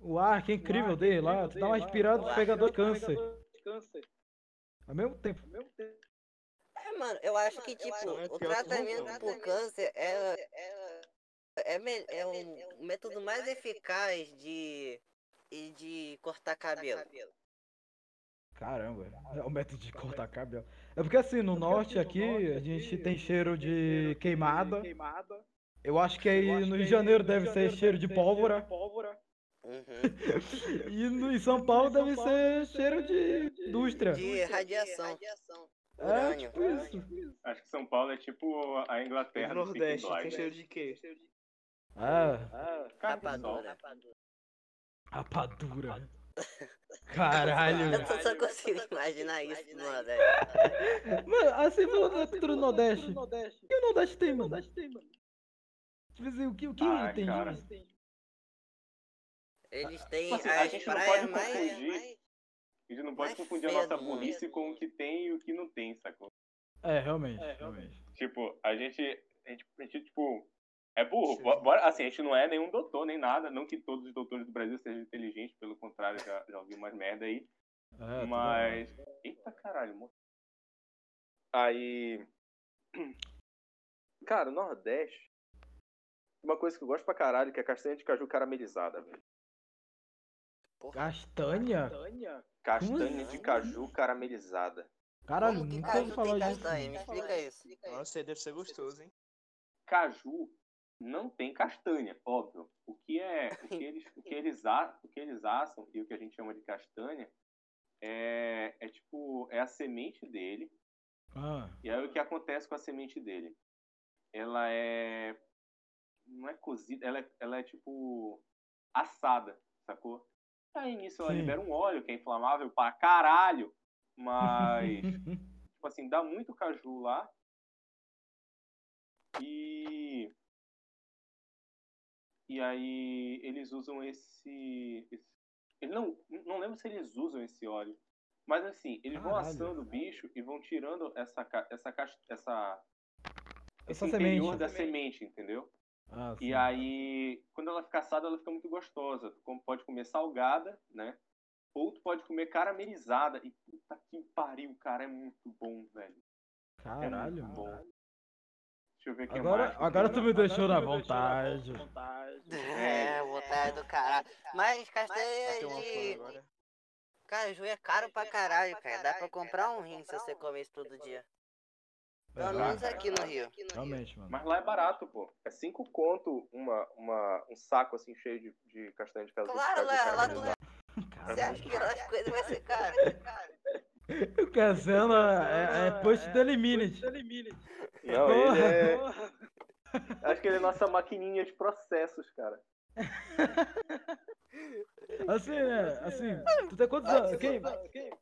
Speaker 3: O ar que é incrível dele lá. Tu dá uma inspirada tu pega dor de câncer. Ao mesmo tempo.
Speaker 6: É, mano, eu acho que, tipo,
Speaker 7: é
Speaker 6: o tratamento
Speaker 7: não.
Speaker 6: por câncer é, é, me- é um método mais eficaz de, e de cortar cabelo.
Speaker 3: Caramba, é o método de cortar cabelo. É porque assim, no norte aqui, a gente tem cheiro de queimada. Eu acho que aí no Rio de Janeiro deve ser cheiro de pólvora.
Speaker 6: Uhum.
Speaker 3: E no, em São Paulo deve ser cheiro de indústria.
Speaker 6: De radiação.
Speaker 3: É, tipo isso.
Speaker 4: Acho que São Paulo é tipo a Inglaterra Peaky
Speaker 7: Nordeste, tem cheiro de quê?
Speaker 3: Ah,
Speaker 4: Carne de sol.
Speaker 6: Rapadura.
Speaker 3: rapadura. Caralho.
Speaker 6: Eu tô só consigo imaginar isso no Nordeste.
Speaker 3: Mano, assim falou da cultura do Nordeste. O que o Nordeste tem, mano? Tipo assim, o que, o que
Speaker 4: Ai,
Speaker 3: tem?
Speaker 4: cara.
Speaker 6: Eles têm
Speaker 4: assim, a
Speaker 6: as
Speaker 4: gente não
Speaker 6: praias
Speaker 4: pode
Speaker 6: mais.
Speaker 4: confundir.
Speaker 6: mais-
Speaker 4: A gente não pode
Speaker 6: Mais
Speaker 4: confundir a nossa burrice com o que tem e o que não tem, sacou?
Speaker 3: É, realmente, realmente.
Speaker 4: Tipo, a gente, a gente, a gente, tipo, é burro. Bo- Bora, assim, a gente não é nenhum doutor, nem nada. Não que todos os doutores do Brasil sejam inteligentes, pelo contrário, já, já ouvi umas merda aí.
Speaker 3: É,
Speaker 4: Mas. Eita caralho, moço. Aí. Cara, Nordeste. Uma coisa que eu gosto pra caralho, que é castanha de caju caramelizada, velho.
Speaker 3: Castanha?
Speaker 4: Castanha de
Speaker 3: assim?
Speaker 4: caju caramelizada.
Speaker 3: Caralho, nunca ouvi falar disso.
Speaker 6: castanha? Me explica isso.
Speaker 7: Nossa, aí deve ser gostoso, hein?
Speaker 4: Caju não tem castanha, óbvio. O que é. O que eles, o que eles, a- o que eles assam e o que a gente chama de castanha é, é tipo. É a semente dele.
Speaker 3: Ah,
Speaker 4: E aí o que acontece com a semente dele? Ela é. Não é cozida, ela é, ela é tipo. assada, sacou? Aí nisso ela
Speaker 3: Sim.
Speaker 4: libera um óleo que é inflamável pra caralho, mas. tipo assim, dá muito caju lá. E. E aí eles usam esse. esse ele não, não lembro se eles usam esse óleo. Mas assim, eles vão
Speaker 3: Caralho.
Speaker 4: assando o bicho e vão tirando essa, essa, cas- essa,
Speaker 3: Essa
Speaker 4: esse interior
Speaker 3: semente.
Speaker 4: da semente, entendeu?
Speaker 3: ah.
Speaker 4: E aí, quando ela fica assada, ela fica muito gostosa. Tu pode comer salgada, né? Ou tu pode comer caramelizada. E puta que pariu, cara, é muito bom, velho. É
Speaker 3: Caralho,
Speaker 4: muito bom. Eu ver o que
Speaker 3: Agora,
Speaker 4: mais.
Speaker 3: agora tu me deixou na vontade.
Speaker 6: É, vontade do caralho. Mas castanha
Speaker 7: fome
Speaker 6: de caju é caro pra caralho, cara. Dá pra comprar um rim se você comer isso todo dia. Pelo
Speaker 3: É,
Speaker 6: menos aqui no Rio.
Speaker 3: Realmente, mano.
Speaker 4: Mas lá é barato, pô. É cinco conto uma, uma, um saco assim cheio de, de castanha de caju.
Speaker 6: Claro,
Speaker 4: caju
Speaker 6: lá, lá tu
Speaker 4: caramelizado.
Speaker 6: Você acha que lá as coisas vão ser caras?
Speaker 3: O Cassiano é, é post da Eliminate.
Speaker 4: Não, ele é. Acho que ele é nossa maquininha de processos, cara.
Speaker 3: Assim, né? Assim, tu tem quantos anos? Quem?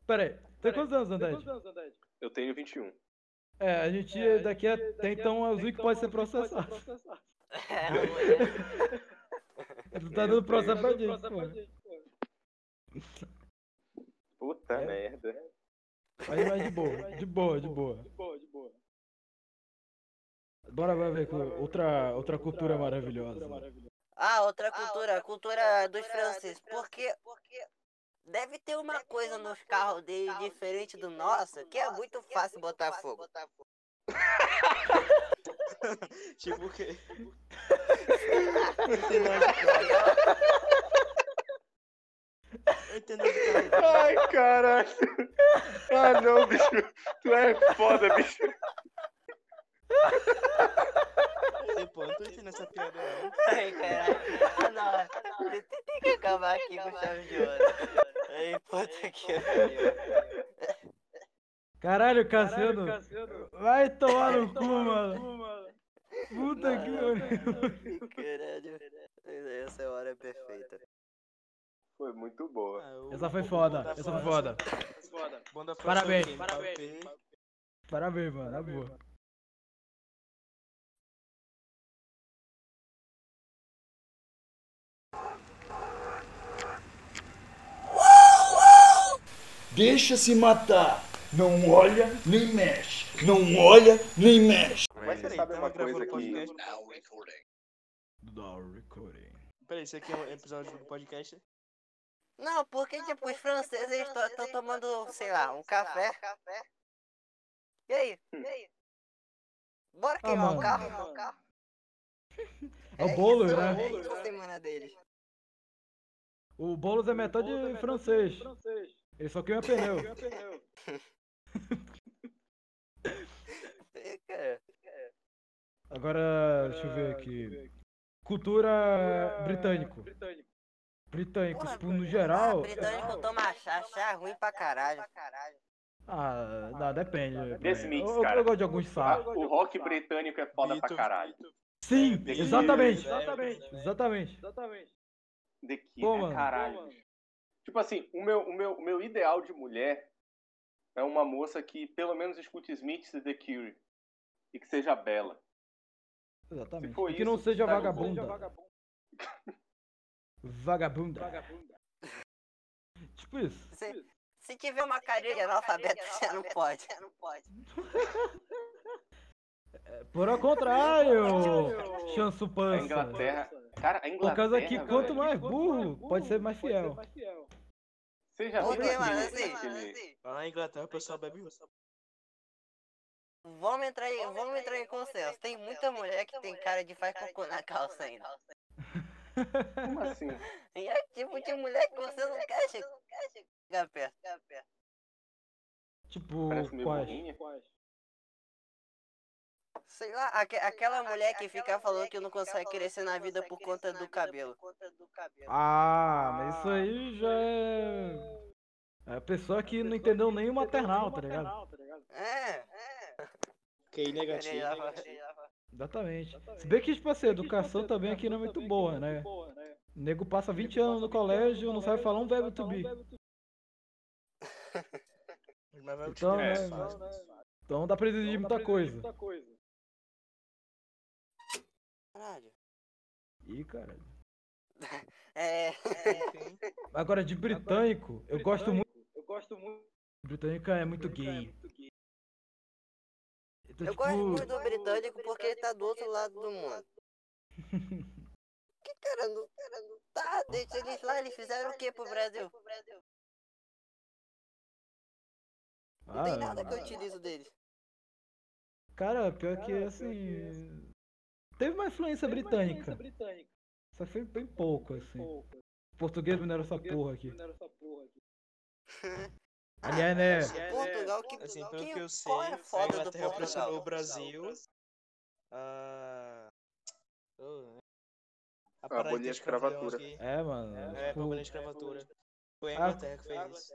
Speaker 3: Pera aí, tu tem quantos anos, Andete?
Speaker 4: Eu tenho 21.
Speaker 3: É, a gente daqui até então é o Zuki que pode ser processado.
Speaker 6: É, mulher.
Speaker 3: Tu tá dando processo pra gente, pô.
Speaker 4: Puta
Speaker 3: É.
Speaker 4: merda.
Speaker 3: Mas, mas de boa, de boa, de boa. Bora vai ver com outra, outra cultura maravilhosa.
Speaker 6: Ah, outra cultura, a cultura dos franceses. Porque, porque deve ter uma coisa nos carros deles diferente do nosso, que é muito fácil botar fogo.
Speaker 7: Tipo o quê? Eu entendo de carro.
Speaker 4: Ai, caralho. Ah, não, bicho. Tu é foda, bicho.
Speaker 7: Ei, pô, não tô entendendo essa piada não.
Speaker 6: Ai, caralho. Ah, não. Tem, tem- tem que acabar aqui com chave de ouro. Ai, puta que pariu.
Speaker 3: Caralho, Cassiano, vai tomar no cu, mano. Puta que pariu.
Speaker 6: Caralho. Essa hora é perfeita.
Speaker 4: Foi muito boa.
Speaker 7: Ah,
Speaker 3: Essa foi foda, essa foi foda.
Speaker 7: bom da França
Speaker 3: Parabéns.
Speaker 7: Mbappé.
Speaker 3: Parabéns, mano, na boa.
Speaker 8: Deixa se matar. Não olha nem mexe. Não olha nem mexe.
Speaker 4: Mas você
Speaker 7: Peraí,
Speaker 4: sabe uma coisa
Speaker 7: gravando
Speaker 4: que.
Speaker 7: podcast?
Speaker 3: Da recording.
Speaker 7: Peraí, isso aqui é um episódio do podcast?
Speaker 6: Não, porque, tipo, os franceses estão tomando, sei lá, um café. E aí? E aí? Bora
Speaker 3: Ah,
Speaker 6: queimar
Speaker 3: mano.
Speaker 6: o carro?
Speaker 3: É o Boulos,
Speaker 6: isso,
Speaker 3: né?
Speaker 6: É isso a semana deles.
Speaker 3: O Boulos é metade francês. Ele só queima pneu.
Speaker 6: É.
Speaker 3: Agora, deixa eu ver aqui. Cultura britânico. Britânico,
Speaker 6: Porra,
Speaker 3: tipo, no geral.
Speaker 6: Ah, britânico toma chá, chá ruim pra caralho.
Speaker 3: Ah, não, depende.
Speaker 4: Desse mix,
Speaker 3: eu,
Speaker 4: cara.
Speaker 3: eu gosto de alguns sapos.
Speaker 4: O rock britânico é foda pra
Speaker 7: Beatles,
Speaker 4: caralho.
Speaker 3: Sim,
Speaker 4: The
Speaker 3: exatamente.
Speaker 7: Killers,
Speaker 3: Exatamente. Exatamente.
Speaker 4: The Kid
Speaker 3: Pô,
Speaker 4: é caralho. Tipo assim, o meu, o, meu, o meu ideal de mulher é uma moça que pelo menos escute Smiths e The Cure. E que seja bela.
Speaker 3: Exatamente. E que não
Speaker 4: isso,
Speaker 3: seja
Speaker 4: tá
Speaker 3: vagabunda. Vagabunda. Tipo isso.
Speaker 6: Se, se tiver uma carinha de analfabeto, você não pode.
Speaker 3: Por ao contrário, Chansu
Speaker 4: A
Speaker 3: Pança.
Speaker 4: Inglaterra. Cara, a Inglaterra.
Speaker 3: Por causa que
Speaker 4: velho,
Speaker 3: quanto mais burro, pode ser mais fiel.
Speaker 4: Você já viu aquele,
Speaker 6: Assim,
Speaker 7: Lá na Inglaterra o pessoal bebe
Speaker 6: vamos entrar em, vamos entrar em consenso. Tem muita mulher que tem cara de faz cocô na calça ainda.
Speaker 4: Como assim?
Speaker 6: E é tipo de mulher que você não quer chegar perto.
Speaker 3: Tipo,
Speaker 4: Parece meio
Speaker 3: quais?
Speaker 4: burrinha.
Speaker 6: Sei lá, aque- aquela mulher que fica falando que não consegue crescer na vida por conta do cabelo.
Speaker 3: Ah, mas isso aí já é. É a pessoa que não entendeu nem o maternal, tá ligado?
Speaker 6: É,
Speaker 7: QI negativo.
Speaker 3: Exatamente. Se bem que, tipo assim, a educação também aqui não é muito boa, né? O nego passa 20 anos no colégio, não sabe falar um verbo to be.
Speaker 7: Vai
Speaker 3: Então,
Speaker 7: utilizar
Speaker 3: né. Então dá pra exigir muita coisa.
Speaker 6: caralho.
Speaker 3: Ih, cara.
Speaker 6: É,
Speaker 3: Agora, de britânico, eu gosto muito. Britânico é muito gay. Então,
Speaker 6: eu
Speaker 3: tipo,
Speaker 6: gosto muito do britânico porque ele tá do outro lado do mundo. Que cara não, cara não tá, deixa eles lá, eles fizeram o que pro Brasil? Não tem nada que eu
Speaker 3: ah,
Speaker 6: utilizo deles.
Speaker 3: Cara, pior que assim. Teve uma influência britânica. Só foi bem pouco, assim. O português minerou essa porra aqui. Aliás, né?
Speaker 6: Portugal, que,
Speaker 7: assim, pelo
Speaker 6: que,
Speaker 7: que eu sei,
Speaker 6: qual é a
Speaker 7: a
Speaker 6: foda do
Speaker 7: Inglaterra pressionou o
Speaker 6: Portugal?
Speaker 7: Brasil a. Oh? A
Speaker 4: A
Speaker 7: parar de
Speaker 4: a
Speaker 7: aqui.
Speaker 3: É, mano.
Speaker 7: É,
Speaker 3: tipo,
Speaker 7: pra abolir a escravatura. Foi a
Speaker 3: Ah,
Speaker 7: Inglaterra que fez isso.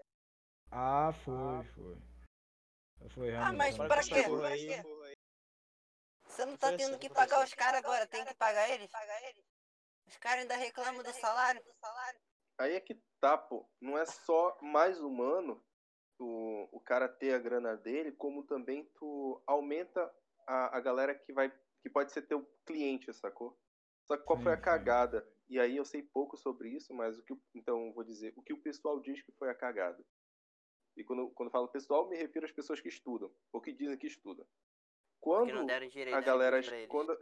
Speaker 3: Ah, foi, foi. Foi
Speaker 6: Ah, mas
Speaker 7: Para
Speaker 6: pra
Speaker 7: com
Speaker 6: quê? Você não tá
Speaker 7: Foi
Speaker 6: tendo
Speaker 7: assim,
Speaker 6: que
Speaker 7: foi
Speaker 6: pagar
Speaker 7: assim.
Speaker 6: os caras agora, tem que pagar eles? Os caras ainda reclamam do salário.
Speaker 4: Aí é que tá, pô. Não é só mais humano tu, o cara ter a grana dele, como também tu aumenta a, a galera que vai. que pode ser teu cliente, sacou? Só que qual
Speaker 3: Sim,
Speaker 4: foi a
Speaker 3: sim.
Speaker 4: cagada? E aí eu sei pouco sobre isso, mas o que então vou dizer, o que o pessoal diz que foi a cagada. E quando, quando falo pessoal, me refiro às pessoas que estudam, ou que dizem que estudam. Quando
Speaker 6: deram direito
Speaker 4: a galera
Speaker 6: eles.
Speaker 4: quando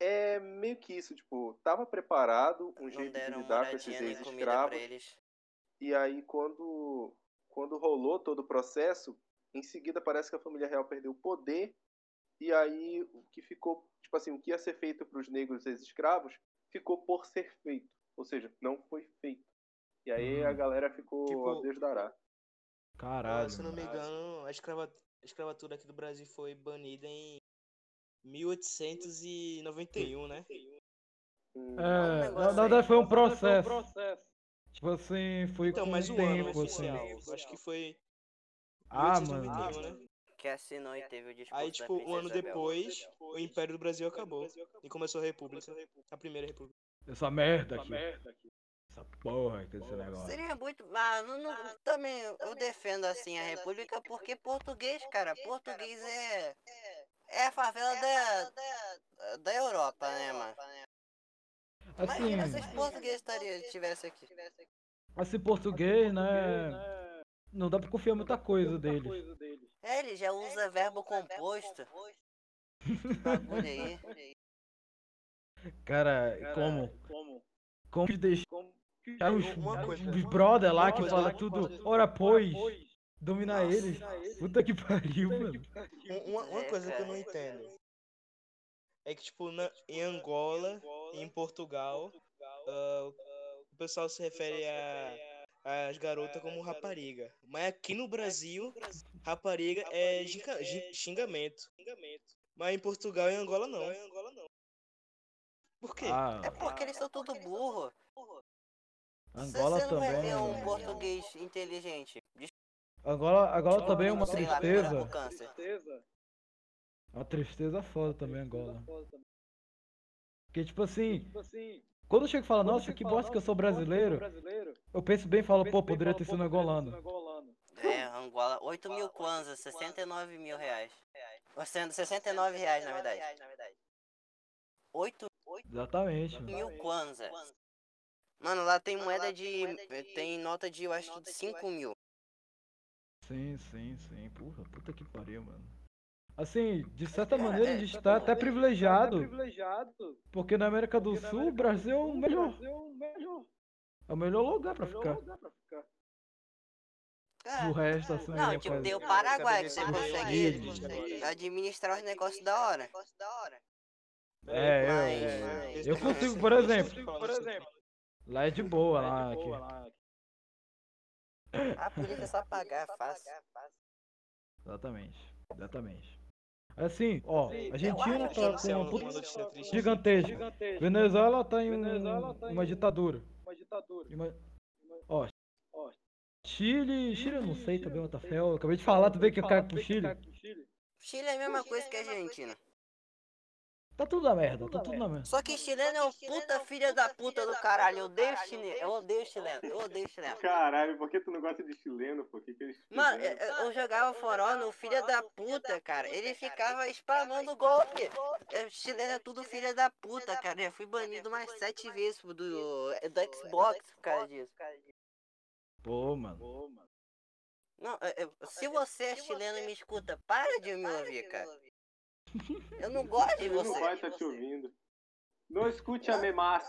Speaker 4: é meio que isso, tipo, tava preparado um
Speaker 6: Não
Speaker 4: jeito de lidar com esses ex-escravos. E aí, quando, quando rolou todo o processo, em seguida parece que a família real perdeu o poder. E aí, o que ficou, tipo assim, o que ia ser feito para os negros ex-escravos ficou por ser feito. Ou seja, não foi feito. E aí
Speaker 3: Hum.
Speaker 4: a galera ficou
Speaker 7: Tipo,
Speaker 4: a Deus dará.
Speaker 3: Caralho.
Speaker 7: Se não me engano, a, escrava... a escravatura aqui do Brasil foi banida em 1891, né?
Speaker 4: Hum,
Speaker 3: É,
Speaker 6: negócio
Speaker 3: na verdade foi um processo. Tipo assim, foi
Speaker 7: Então,
Speaker 3: com
Speaker 7: mas
Speaker 3: o
Speaker 7: o ano
Speaker 3: tempo, assim.
Speaker 7: oficial, acho que foi
Speaker 3: Ah,
Speaker 7: 1891,
Speaker 3: mano.
Speaker 7: né?
Speaker 6: Que assinou e teve o discurso
Speaker 7: Aí,
Speaker 6: da
Speaker 7: tipo, um ano
Speaker 6: Isabel.
Speaker 7: depois, o Império do Brasil acabou. E começou a República. A primeira República.
Speaker 3: Essa merda aqui. Essa porra aqui desse negócio.
Speaker 6: Seria muito. Ah, não, não- também eu defendo assim a República porque português, cara, português é. É a favela da. da Europa, né, mano?
Speaker 3: Assim,
Speaker 6: Imagina se os portugueses estariam- estivessem aqui.
Speaker 3: assim, português, né? Não dá pra confiar muita coisa deles.
Speaker 6: É, ele já usa verbo composto. Bagulho aí.
Speaker 3: Cara, como? Como que deixar os,
Speaker 7: Uma coisa-
Speaker 3: os brother lá que fala tudo, ora pois, dominar eles? Puta que pariu, mano.
Speaker 7: Um- Uma,
Speaker 6: É,
Speaker 7: coisa que eu não entendo é que, tipo, na, em Angola e em Portugal, ah, o pessoal se refere a, as garotas como rapariga. Mas aqui no Brasil, rapariga é gi- xingamento. Mas em Portugal e Angola não. Por quê?
Speaker 3: Ah,
Speaker 6: É porque eles são tudo burro.
Speaker 3: Angola
Speaker 6: Você não vai
Speaker 3: também.
Speaker 6: ver um português inteligente.
Speaker 3: Angola, Angola também é uma
Speaker 6: Sei
Speaker 3: tristeza. Uma tristeza foda também, Angola. Porque, tipo assim, quando eu chego e falo, nossa, que bosta que eu sou brasileiro, eu penso bem e falo, pô, poderia ter sido angolano.
Speaker 6: É, Angola, 8 mil kwanzas, 69 mil reais. Ou sendo 69 reais, na verdade. 8
Speaker 3: Exatamente, mano.
Speaker 6: mil kwanzas. Mano, lá tem moeda de. Tem nota de, eu acho que de 5 mil.
Speaker 3: Sim, sim, sim. Porra, puta que pariu, mano. Assim, de certa maneira a gente tá até privilegiado, porque na América do Sul o Brasil é o melhor. É o melhor lugar pra ficar.
Speaker 6: Cara,
Speaker 3: O resto, assim,
Speaker 6: Não,
Speaker 3: é
Speaker 6: tipo, tem o Paraguai que você consegue administrar os negócios da hora.
Speaker 3: É,
Speaker 6: Mas-
Speaker 3: eu, eu consigo, por exemplo, lá é de boa, lá aqui.
Speaker 6: A polícia é só pagar, fácil.
Speaker 3: Exatamente, exatamente. Assim, ó, Argentina tá
Speaker 7: é
Speaker 3: com
Speaker 7: uma
Speaker 3: uma puta
Speaker 7: triste.
Speaker 3: gigantesca. Venezuela tá em um- uma ditadura. E uma- Ó, Chile, Chile eu não sei também, fé. Eu acabei de falar também que eu caio pro Chile.
Speaker 6: Chile é a mesma coisa que a Argentina.
Speaker 3: Tá tudo na merda, tá tudo na merda.
Speaker 6: Só que chileno é o puta filha da puta do caralho. Eu odeio chileno. Eu odeio chileno. Eu odeio chileno.
Speaker 4: Caralho, por que tu não gosta de chileno, pô? Que que eles
Speaker 6: Mano,
Speaker 4: fizeram?
Speaker 6: eu, eu jogava foró no filho da puta, cara. Ele ficava spamando golpe. É, Chileno é tudo filha da puta, cara. Eu fui banido mais sete vezes do, do Xbox por causa disso.
Speaker 3: Pô, mano.
Speaker 6: Não, é, é, se você é chileno e me escuta, para de me ouvir, cara. Eu não gosto de
Speaker 4: Ele
Speaker 6: você.
Speaker 4: não vai estar te ouvindo. Não escute a memas.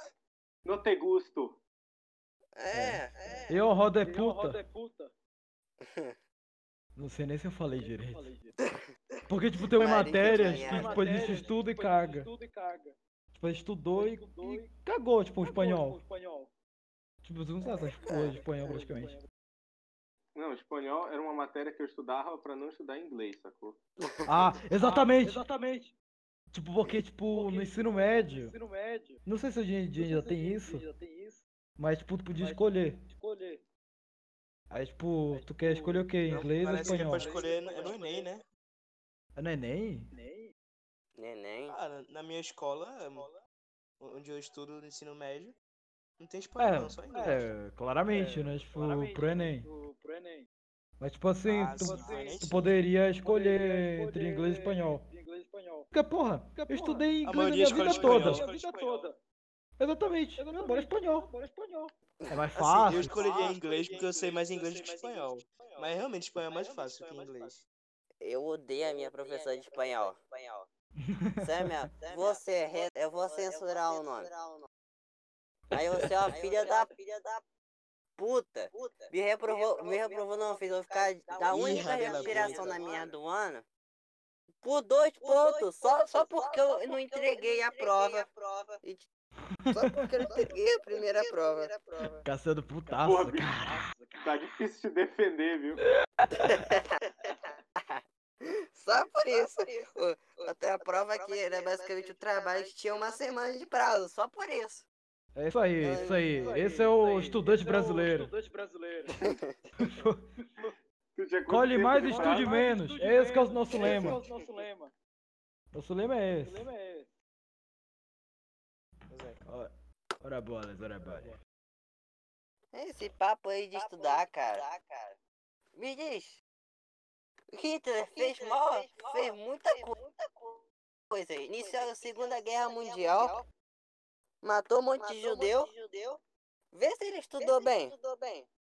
Speaker 4: Não te gusto.
Speaker 6: É,
Speaker 3: Eu, roda é puta. Não sei nem se eu falei direito. Porque, tipo, tem
Speaker 6: Marica
Speaker 3: matérias
Speaker 6: de
Speaker 3: que,
Speaker 6: merda.
Speaker 3: tipo, a gente estuda e caga. Tipo, a gente estudou e, e cagou, tipo, o espanhol. Tipo, você não sabe essas porra de espanhol praticamente.
Speaker 4: Não, espanhol era uma matéria que eu estudava pra não estudar inglês, sacou?
Speaker 3: Ah, exatamente! Tipo, porque, tipo, no ensino médio, não sei se hoje em dia ainda tem isso, mas, tipo, tu podia escolher. Aí, tipo, tu quer escolher o quê? Inglês ou
Speaker 7: Parece que
Speaker 3: espanhol?
Speaker 7: pode escolher no- é no Enem, né?
Speaker 3: É no Enem?
Speaker 6: neném.
Speaker 7: Ah, na- na minha escola, onde eu estudo no ensino médio, não tem espanhol, não, só inglês.
Speaker 3: É, é, claramente, né? Tipo, pro Enem. Mas, tipo assim,
Speaker 7: Ah,
Speaker 3: tu,
Speaker 7: sim, pro Enem,
Speaker 3: tu
Speaker 7: sim.
Speaker 3: poderia escolher entre inglês e espanhol. Porque, porra, eu estudei inglês a minha vida toda.
Speaker 7: espanhol. escolhe espanhol.
Speaker 3: Exatamente. Meu bora espanhol. É mais
Speaker 7: Assim,
Speaker 3: fácil.
Speaker 7: eu escolheria inglês porque eu sei mais inglês do que espanhol. Mas realmente espanhol é mais fácil que inglês.
Speaker 6: Eu odeio a minha professora de espanhol. Samia, você é re... eu vou censurar o nome. Aí você é uma filha da puta. Me reprovou, me reprovou não, fez eu ficar da única respiração na minha do ano. Por dois pontos, só, só porque eu não entreguei a prova. E- Só porque eu não entreguei a primeira prova.
Speaker 3: Caçando putaço,
Speaker 4: Porra,
Speaker 3: cara.
Speaker 4: Tá difícil te defender, viu?
Speaker 6: Só por isso. Até a prova que era basicamente o trabalho que tinha uma semana de prazo, só por isso.
Speaker 3: É isso aí, isso aí. Esse é o estudante brasileiro.
Speaker 4: Tu tinha quanto
Speaker 3: Colhe mais
Speaker 4: de
Speaker 3: e estude
Speaker 4: prazo?
Speaker 3: menos. É esse que é o nosso lema. Nosso lema é esse.
Speaker 7: Pois é.
Speaker 3: Ó, Ora bolas, ora bolas.
Speaker 6: Esse papo aí de estudar, cara. Me diz. Hitler fez mal, fez muita co- coisa. Iniciou a Segunda Guerra Mundial. Matou um monte de judeu. Vê se ele estudou bem.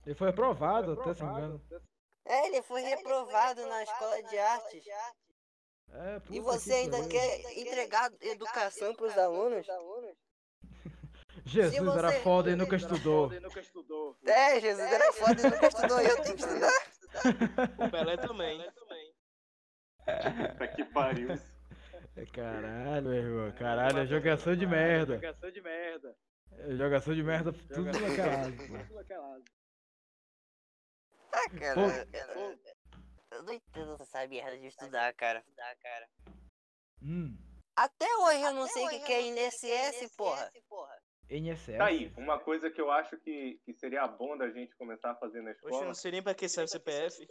Speaker 3: Ele foi aprovado, até se não me engano.
Speaker 6: É, ele foi reprovado na escola de artes.
Speaker 3: É, puta
Speaker 6: E
Speaker 3: que
Speaker 6: você ainda quer entregar educação pros alunos?
Speaker 3: Jesus
Speaker 6: você-
Speaker 3: era foda e nunca estudou.
Speaker 6: É, Jesus era foda e nunca estudou. Eu tenho que estudar.
Speaker 7: O Pelé também.
Speaker 4: Puta que pariu.
Speaker 3: Caralho, meu irmão. Caralho, é jogação de merda. É jogação de merda tudo na caralho, pô.
Speaker 6: Ah, cara. eu- Eu não entendo essa merda de estudar, cara.
Speaker 3: Hum.
Speaker 6: Até hoje eu não sei o que que é INSS, porra.
Speaker 3: NSS.
Speaker 4: Tá aí, uma coisa que eu acho que, que seria bom da gente começar a fazer na escola
Speaker 7: não sei nem pra que serve o CPF.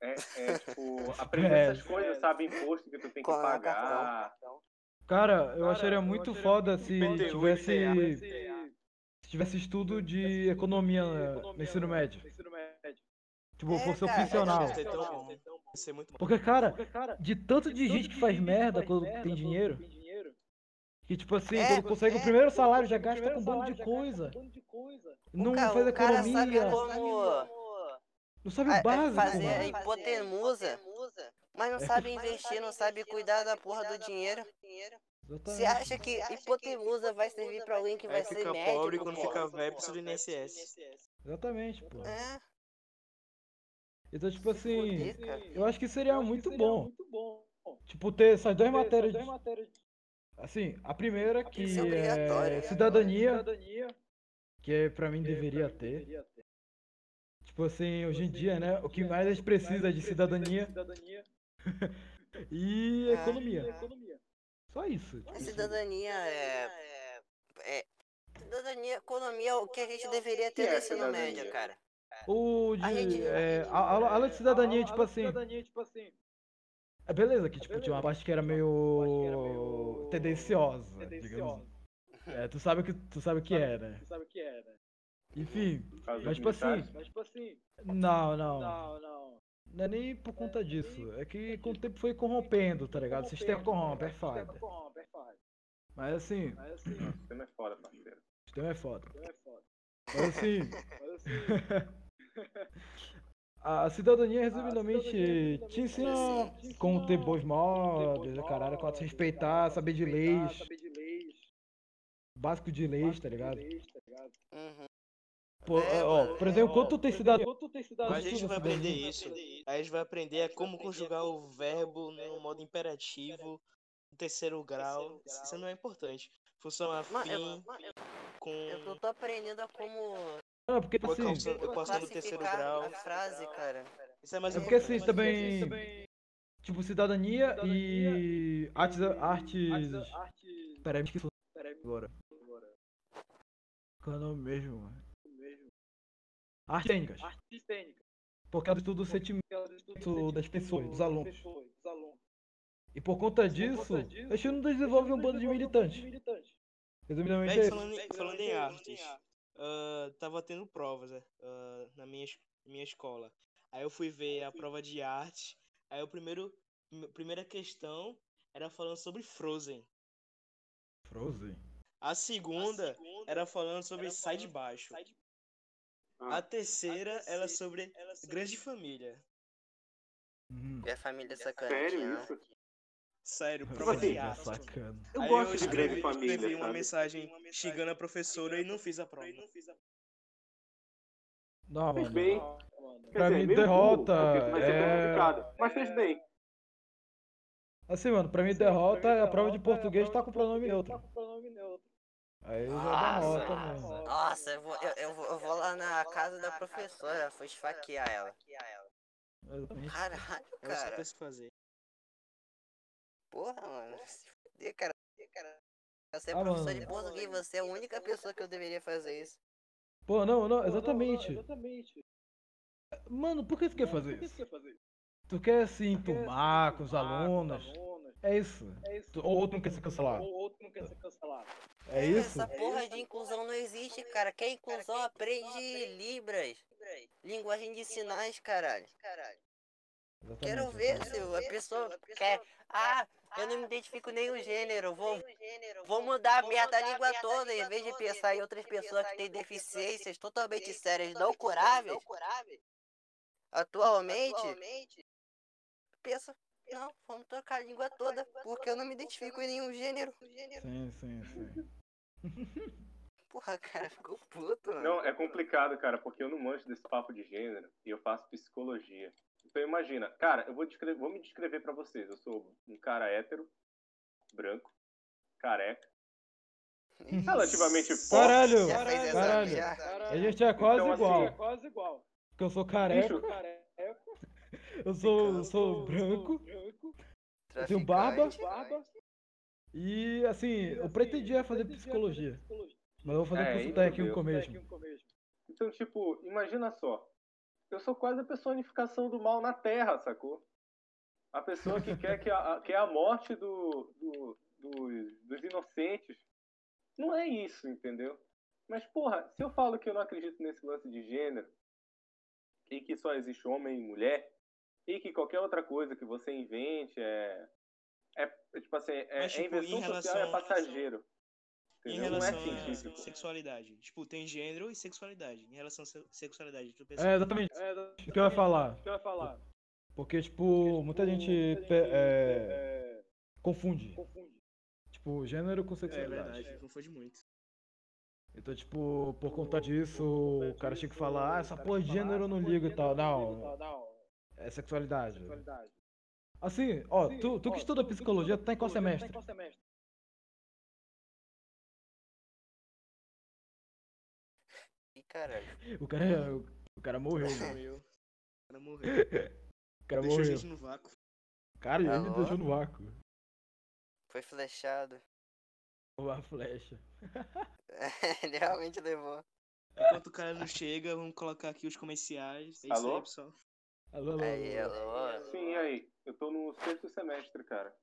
Speaker 4: É, é, tipo, aprender
Speaker 3: É.
Speaker 4: essas coisas, sabe? Imposto que tu tem que
Speaker 6: é
Speaker 4: pagar.
Speaker 3: Cara, eu acharia muito foda se
Speaker 7: IPTU,
Speaker 3: tivesse,
Speaker 7: IPA.
Speaker 3: se tivesse estudo de economia no no ensino médio. Tipo,
Speaker 6: É,
Speaker 3: fosse
Speaker 6: cara,
Speaker 3: opcional.
Speaker 7: Muito bom.
Speaker 3: Porque, cara, de tanto de gente que faz merda quando tem dinheiro, que tipo assim,
Speaker 6: É,
Speaker 3: quando consegue o primeiro salário já gasta com um bando de coisa. Não faz
Speaker 6: o cara sabe
Speaker 3: economia,
Speaker 6: como
Speaker 3: não sabe o
Speaker 6: a
Speaker 3: básico,
Speaker 6: fazer a
Speaker 3: mano.
Speaker 6: hipotenusa, mas não
Speaker 3: É.
Speaker 6: sabe investir, não sabe cuidar da porra do dinheiro. Você acha que hipotenusa vai servir pra alguém que vai ser
Speaker 7: fica
Speaker 6: médico?
Speaker 7: pobre quando fica velho precisa do INSS.
Speaker 3: Exatamente, pô.
Speaker 6: É,
Speaker 3: Então, tipo assim,
Speaker 6: cara.
Speaker 3: eu acho que seria muito bom. Tipo, ter essas duas matérias. Assim, a primeira que
Speaker 6: Isso é obrigatório.
Speaker 3: é cidadania, que é, pra mim deveria ter. Tipo assim, hoje em dia, né? O que mais a gente precisa é de cidadania e
Speaker 6: É.
Speaker 3: economia. Só isso.
Speaker 6: A
Speaker 3: tipo assim.
Speaker 6: cidadania é, é. Cidadania, economia é o que a gente deveria ter
Speaker 4: Que é
Speaker 6: no ensino médio, cara.
Speaker 3: O de.
Speaker 6: A gente-
Speaker 3: é, aula de cidadania, tipo assim. É beleza que tipo, tinha uma parte que era meio tendenciosa, digamos. É, tu sabe o que tu sabe o que é, né? Enfim,
Speaker 4: Por causa
Speaker 3: mas
Speaker 4: dos
Speaker 3: tipo assim,
Speaker 4: militares.
Speaker 3: não, não. Não é nem por conta disso. É que com o tempo foi corrompendo, tá ligado? O sistema corrompe, é foda. Mas assim,
Speaker 4: O sistema é foda, parceiro.
Speaker 3: o sistema é foda. Mas assim. A cidadania, resumidamente, te ensina como ter bons modos, a caralho, como se respeitar, saber de leis, básico de leis, tá ligado?
Speaker 6: Uhum.
Speaker 3: Pô,
Speaker 6: É,
Speaker 3: ó,
Speaker 6: mano,
Speaker 3: por exemplo, quando tu tem cidadania.
Speaker 7: Mas a gente vai aprender
Speaker 3: cidadania.
Speaker 7: isso. Aí a gente vai aprender a como conjugar o verbo no modo imperativo, no terceiro grau. Isso não é importante. Função
Speaker 6: eu,
Speaker 7: afim, com.
Speaker 6: eu tô, tô aprendendo a como
Speaker 3: Não, porque
Speaker 7: com
Speaker 3: assim,
Speaker 7: equação equação do terceiro grau.
Speaker 6: a frase, cara.
Speaker 7: Isso é mais
Speaker 3: é porque assim também. Tipo, cidadania e artes. artes... Pera aí, me esqueci agora. Qual é o nome mesmo, mano? Artes técnicas. Por causa do estudo do sentimento das pessoas, dos alunos. E por conta disso, a gente não desenvolve um bando de militantes. Resumidamente é
Speaker 7: falando, em- falando em artes, ah, tava tendo provas né, ah, na minha, es- minha escola. Aí eu fui ver a prova de arte. Aí o primeiro, a primeira questão era falando sobre Frozen.
Speaker 3: Frozen.
Speaker 7: A segunda era falando sobre Sai de Baixo. A terceira era sobre Grande Família.
Speaker 3: Uhum.
Speaker 6: E a família sacaneia.
Speaker 4: Sério
Speaker 6: né?
Speaker 4: isso?
Speaker 7: Sério, prova de arte.
Speaker 3: sacana.
Speaker 4: Eu
Speaker 7: Aí
Speaker 4: gosto de
Speaker 7: escrevi,
Speaker 4: grande família,
Speaker 7: escrevi uma
Speaker 4: sabe?
Speaker 7: mensagem xingando a professora e não fiz a prova.
Speaker 3: Não,
Speaker 4: Fez bem. Quer
Speaker 3: Pra
Speaker 4: dizer,
Speaker 3: mim, derrota
Speaker 4: burro, ser
Speaker 3: é-
Speaker 4: complicado. Mas fez bem.
Speaker 3: Assim, mano, pra mim derrota é a prova de português tá com pronome neutro. Aí já dá nota mesmo.
Speaker 6: Nossa, eu vou, eu, eu vou, eu vou lá na casa da professora, vou esfaquear ela.
Speaker 3: Exatamente.
Speaker 6: Caralho,
Speaker 7: É que
Speaker 6: cara.
Speaker 7: tem que fazer.
Speaker 6: Porra, mano. Se fuder, cara. Você é
Speaker 3: Ah,
Speaker 6: professor
Speaker 3: mano.
Speaker 6: de português, você é a única pessoa que eu deveria fazer isso.
Speaker 3: Pô, não, não, exatamente. Mano, por que tu quer fazer isso? Tu quer se enturmar com os alunos? É isso. Tu- Ou tu não quer ser cancelado? É isso?
Speaker 6: Essa porra de inclusão não existe, cara. Quem é inclusão aprende Libras. Linguagem de sinais, caralho.
Speaker 3: Exatamente,
Speaker 6: Quero ver
Speaker 3: exatamente.
Speaker 6: se a pessoa quer. Ah, eu não me identifico nem o gênero. Vou, vou mudar a merda da língua toda. Em vez de pensar em outras pessoas que têm deficiências totalmente sérias, não curáveis. Atualmente, pensa. Não, vamos trocar a língua toda, porque eu não me identifico em nenhum gênero.
Speaker 3: Sim, sim, sim.
Speaker 6: Porra, cara, ficou puto, mano.
Speaker 4: Não, é complicado, cara, porque eu não manjo desse papo de gênero e eu faço psicologia. Então imagina, cara, eu vou, descrever, vou me descrever pra vocês. Eu sou um cara hétero, branco, careca, relativamente forte.
Speaker 3: Caralho!
Speaker 6: Exame,
Speaker 3: Caralho!
Speaker 6: já?
Speaker 3: A gente é quase
Speaker 4: Então, assim,
Speaker 3: igual. Porque eu sou careca,
Speaker 4: Bicho,
Speaker 3: eu sou, eu sou branco, eu tenho barba.
Speaker 6: Traficante.
Speaker 3: E assim, eu pretendia fazer psicologia. Mas eu vou fazer
Speaker 4: É,
Speaker 3: sotaque
Speaker 4: entendeu.
Speaker 3: com mesmo.
Speaker 4: Então, tipo, imagina só. Eu sou quase a personificação do mal na Terra, sacou? A pessoa que quer que a, a- quer a morte do, do- dos- dos inocentes. Não é isso, entendeu? Mas, porra, se eu falo que eu não acredito nesse lance de gênero, e que só existe homem e mulher, e que qualquer outra coisa que você invente é. É, é, tipo assim, é,
Speaker 7: Mas,
Speaker 4: é
Speaker 7: tipo,
Speaker 4: invenção
Speaker 7: em
Speaker 4: social, é passageiro.
Speaker 7: Em
Speaker 4: é
Speaker 7: relação à
Speaker 4: científico.
Speaker 7: sexualidade. Tipo, tem gênero e sexualidade. Em relação à se- sexualidade, tu pensa.
Speaker 3: É, exatamente. O que eu ia falar. Porque, tipo, muita gente pe- é, confunde. Tipo, gênero com
Speaker 7: É
Speaker 3: sexualidade.
Speaker 7: verdade, confunde muito.
Speaker 3: Então, tipo, por conta disso, o cara tinha que falar, ah, essa porra de gênero eu não ligo e tal. Não, é sexualidade. Assim, ó, tu, tu que estuda psicologia, tu tá em qual semestre?
Speaker 6: Ih, caralho.
Speaker 3: O cara, o cara morreu.
Speaker 7: O cara morreu.
Speaker 3: O cara
Speaker 7: Deixou a
Speaker 3: morreu.
Speaker 7: gente no vácuo.
Speaker 3: Cara, ele me deixou no vácuo.
Speaker 6: Foi flechado.
Speaker 3: Uma flecha.
Speaker 6: Ele realmente levou.
Speaker 7: Enquanto o cara não chega, vamos colocar aqui os comerciais. É
Speaker 4: Alô?
Speaker 7: aí, pessoal.
Speaker 3: Alô, alô,
Speaker 6: Aí,
Speaker 3: alô.
Speaker 4: Sim, e aí? Eu tô no sexto semestre, cara.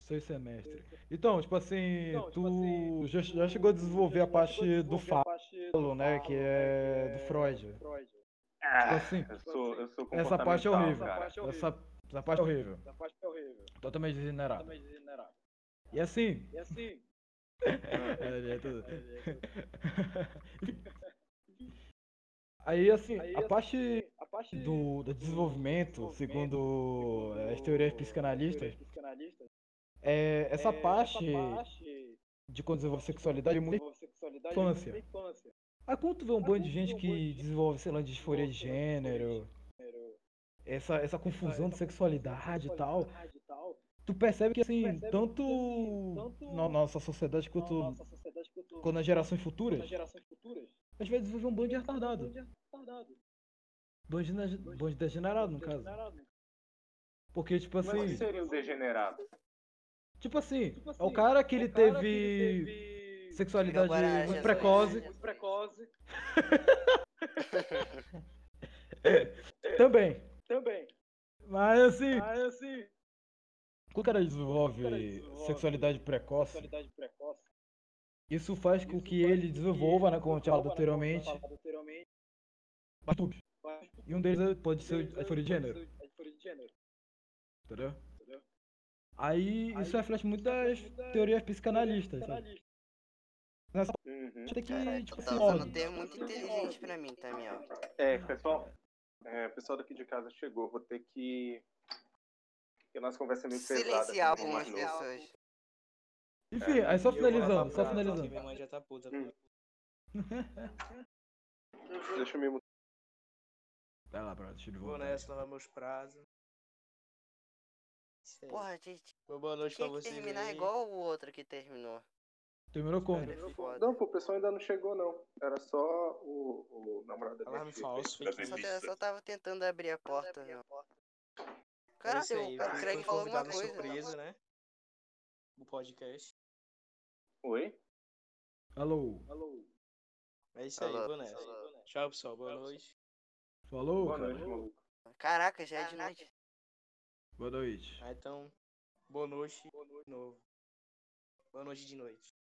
Speaker 3: Seis semestres. Então, tipo assim, tu já, já chegou a desenvolver a parte do falo, né? Que é do Freud. Tipo
Speaker 4: Ah,
Speaker 3: assim,
Speaker 4: eu sou, eu sou
Speaker 3: essa parte é horrível.
Speaker 4: cara.
Speaker 3: Essa, essa parte é horrível. Totalmente degenerada. E assim. É, é tudo. Aí assim, a parte do, do desenvolvimento, segundo as teorias psicanalistas, é, essa parte de quando desenvolve sexualidade é muito infância. Aí quando tu vê um bando de gente que desenvolve, sei lá, disforia de gênero, essa, essa confusão de sexualidade e tal, tu percebe que assim, tanto na nossa sociedade quanto, quanto nas gerações futuras, a gente vai desenvolver um bando de retardado. Bando de, bando de degenerado, no caso. Porque, tipo
Speaker 4: Mas que
Speaker 3: assim,
Speaker 4: seria um degenerado?
Speaker 3: tipo assim, é o cara que ele teve sexualidade muito
Speaker 6: Jesus.
Speaker 3: precoce. Também. Mas assim, quando o cara desenvolve sexualidade precoce, isso faz com que ele desenvolva, né, como eu tinha falado anteriormente, distúrbios. E um deles pode ser a disforia de gênero. Entendeu? Aí isso reflete muito das teorias psicanalistas. Sabe? Nessa
Speaker 4: Uhum.
Speaker 3: tem que, tipo
Speaker 6: tá usando
Speaker 3: ó,
Speaker 6: um termo muito inteligente pra mim, tá, Miel?
Speaker 4: É, pessoal, é, o pessoal daqui de casa chegou. Vou ter que. Porque a nossa conversa é meio pesada.
Speaker 6: Silenciar
Speaker 4: o
Speaker 6: algumas pessoas.
Speaker 3: Enfim, aí só finalizando, só finalizando.
Speaker 7: Minha mãe já tá puta.
Speaker 4: Hum. Deixa eu me mutar.
Speaker 3: Vai lá, bro, deixa eu
Speaker 7: Vou nessa, lavar meus aí.
Speaker 6: Porra, gente,
Speaker 7: Uma boa noite pra vocês
Speaker 6: terminar
Speaker 7: aí.
Speaker 6: igual o outro que terminou.
Speaker 3: Terminou como?
Speaker 6: Cara, é.
Speaker 4: Não, pô, o pessoal ainda não chegou, não. Era só o, o namorado da
Speaker 7: Alarme falso,
Speaker 6: Só, só tava tentando abrir a porta, não.
Speaker 7: É
Speaker 6: Caralho,
Speaker 7: isso aí,
Speaker 6: o cara Craig falou alguma
Speaker 7: convidado
Speaker 6: coisa.
Speaker 7: surpresa, né? O podcast.
Speaker 4: Oi?
Speaker 3: Alô?
Speaker 7: É isso aí,
Speaker 6: Alô, alô.
Speaker 7: Tchau, pessoal. Boa noite.
Speaker 3: Falou,
Speaker 4: Boa
Speaker 3: cara?
Speaker 4: noite, maluco.
Speaker 6: Caraca, já é de noite.
Speaker 3: Boa noite.
Speaker 7: Ah, então, boa noite de novo. Boa noite de noite.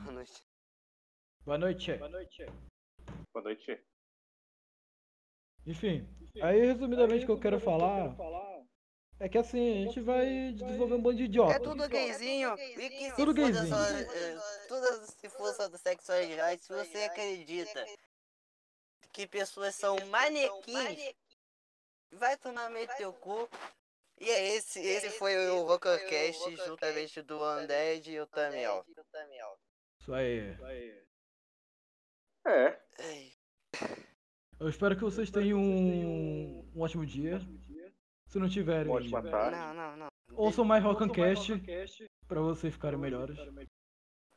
Speaker 6: Boa noite.
Speaker 3: Boa noite.
Speaker 4: Boa noite.
Speaker 3: Enfim, aí resumidamente o que eu quero falar é que assim, a gente vai desenvolver um bando de idiota.
Speaker 6: É tudo gayzinho. E que se
Speaker 3: Tudo gayzinho.
Speaker 6: só, eh, tudo se for só do sexualidade, se você acredita que pessoas são manequins, vai tomar meio do teu cu. E é esse, esse foi o Rockercast juntamente do Undead e o Tamiel.
Speaker 3: Isso aí.
Speaker 4: É.
Speaker 6: Ai,
Speaker 3: Eu espero que vocês tenham um, um ótimo dia. Se não tiverem,
Speaker 4: Uma ótima tarde.
Speaker 6: Não, não, não.
Speaker 3: ouçam mais Rockancast pra vocês ficarem melhores.
Speaker 4: Ah,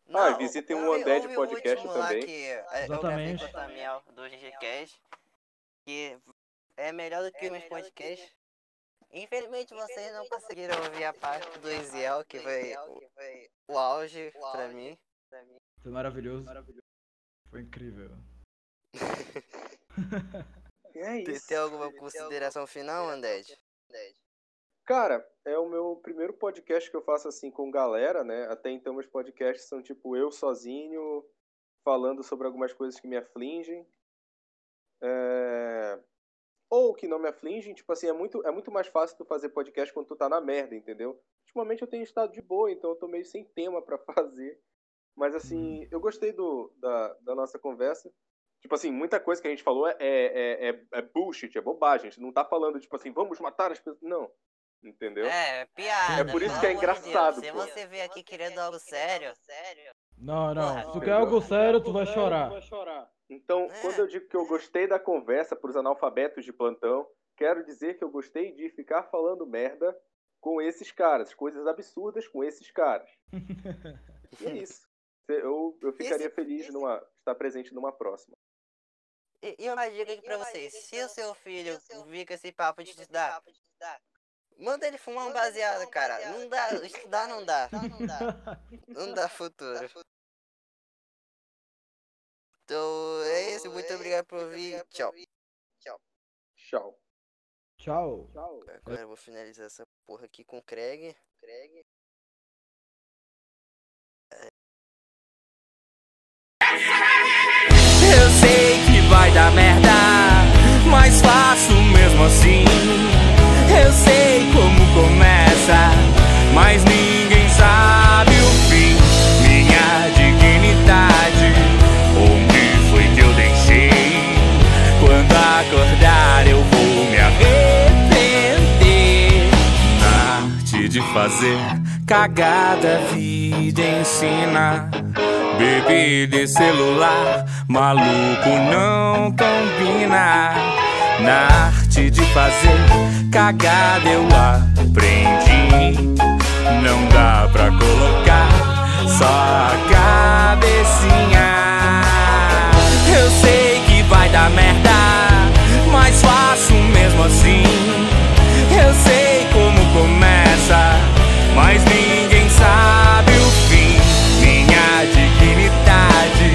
Speaker 6: Não,
Speaker 4: visitem o Undead
Speaker 6: o
Speaker 4: Podcast
Speaker 6: lá
Speaker 4: também.
Speaker 6: que é, eu gravei
Speaker 3: Exatamente.
Speaker 6: o Tamiel do GGCast. Que é melhor do que os meus podcasts. Infelizmente vocês não conseguiram ouvir a parte do Eziel, que foi o, o auge pra mim.
Speaker 3: Foi maravilhoso. Foi incrível.
Speaker 4: E é
Speaker 6: Tem,
Speaker 4: isso.
Speaker 6: tem alguma consideração final,
Speaker 4: Cara, é o meu primeiro podcast que eu faço assim com galera, né? Até então meus podcasts são tipo eu sozinho, falando sobre algumas coisas que me afligem. É, Ou que não me afligem, tipo assim, é muito, é muito mais fácil tu fazer podcast quando tu tá na merda, entendeu? Ultimamente eu tenho estado de boa, então eu tô meio sem tema pra fazer. Mas assim, eu gostei do, da, da nossa conversa. Tipo assim, muita coisa que a gente falou é, é, é, é bullshit, é bobagem. A gente não tá falando, tipo assim, vamos matar as pessoas. Não. Entendeu?
Speaker 6: É, é piada.
Speaker 4: É por isso que é
Speaker 6: de Deus.
Speaker 4: engraçado,
Speaker 6: Se você veio aqui querendo algo sério,
Speaker 3: Não, não.
Speaker 6: Porra,
Speaker 3: Se tu quer algo sério, tu vai chorar.
Speaker 4: Então,
Speaker 6: É.
Speaker 4: quando eu digo que eu gostei da conversa pros analfabetos de plantão, quero dizer que eu gostei de ficar falando merda com esses caras, coisas absurdas com esses caras. e é isso. Eu, eu ficaria
Speaker 6: Esse-
Speaker 4: feliz numa estar presente numa próxima.
Speaker 6: E, e uma dica aqui pra vocês: se o seu filho vir com esse papo de estudar, manda ele fumar um baseado, cara. Não dá, estudar não dá. Não dá futuro. Então é isso, muito obrigado por ouvir. Tchau.
Speaker 4: Tchau.
Speaker 3: Tchau.
Speaker 6: Agora eu vou finalizar essa porra aqui com o Craig.
Speaker 2: Eu sei que vai dar merda, mas faço mesmo assim. Eu sei como começa, mas ninguém fazer cagada, vida ensina. Bebida e celular, maluco não combina. Na arte de fazer cagada eu aprendi. Não dá pra colocar só a cabecinha. Eu sei que vai dar merda, mas faço mesmo assim. Mas ninguém sabe o fim. Minha dignidade,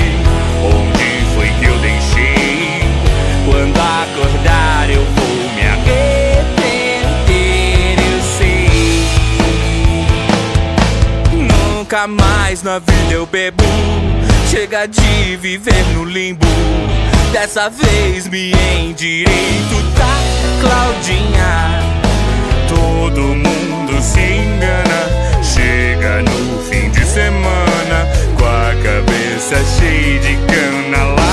Speaker 2: onde foi que eu deixei? Quando acordar, eu vou me arrepender, eu sei. Nunca mais na vida eu bebo. Chega de viver no limbo. Dessa vez me endireito, tá, Claudinha? todo mundo se engana. Chega no fim de semana com a cabeça cheia de cana lá.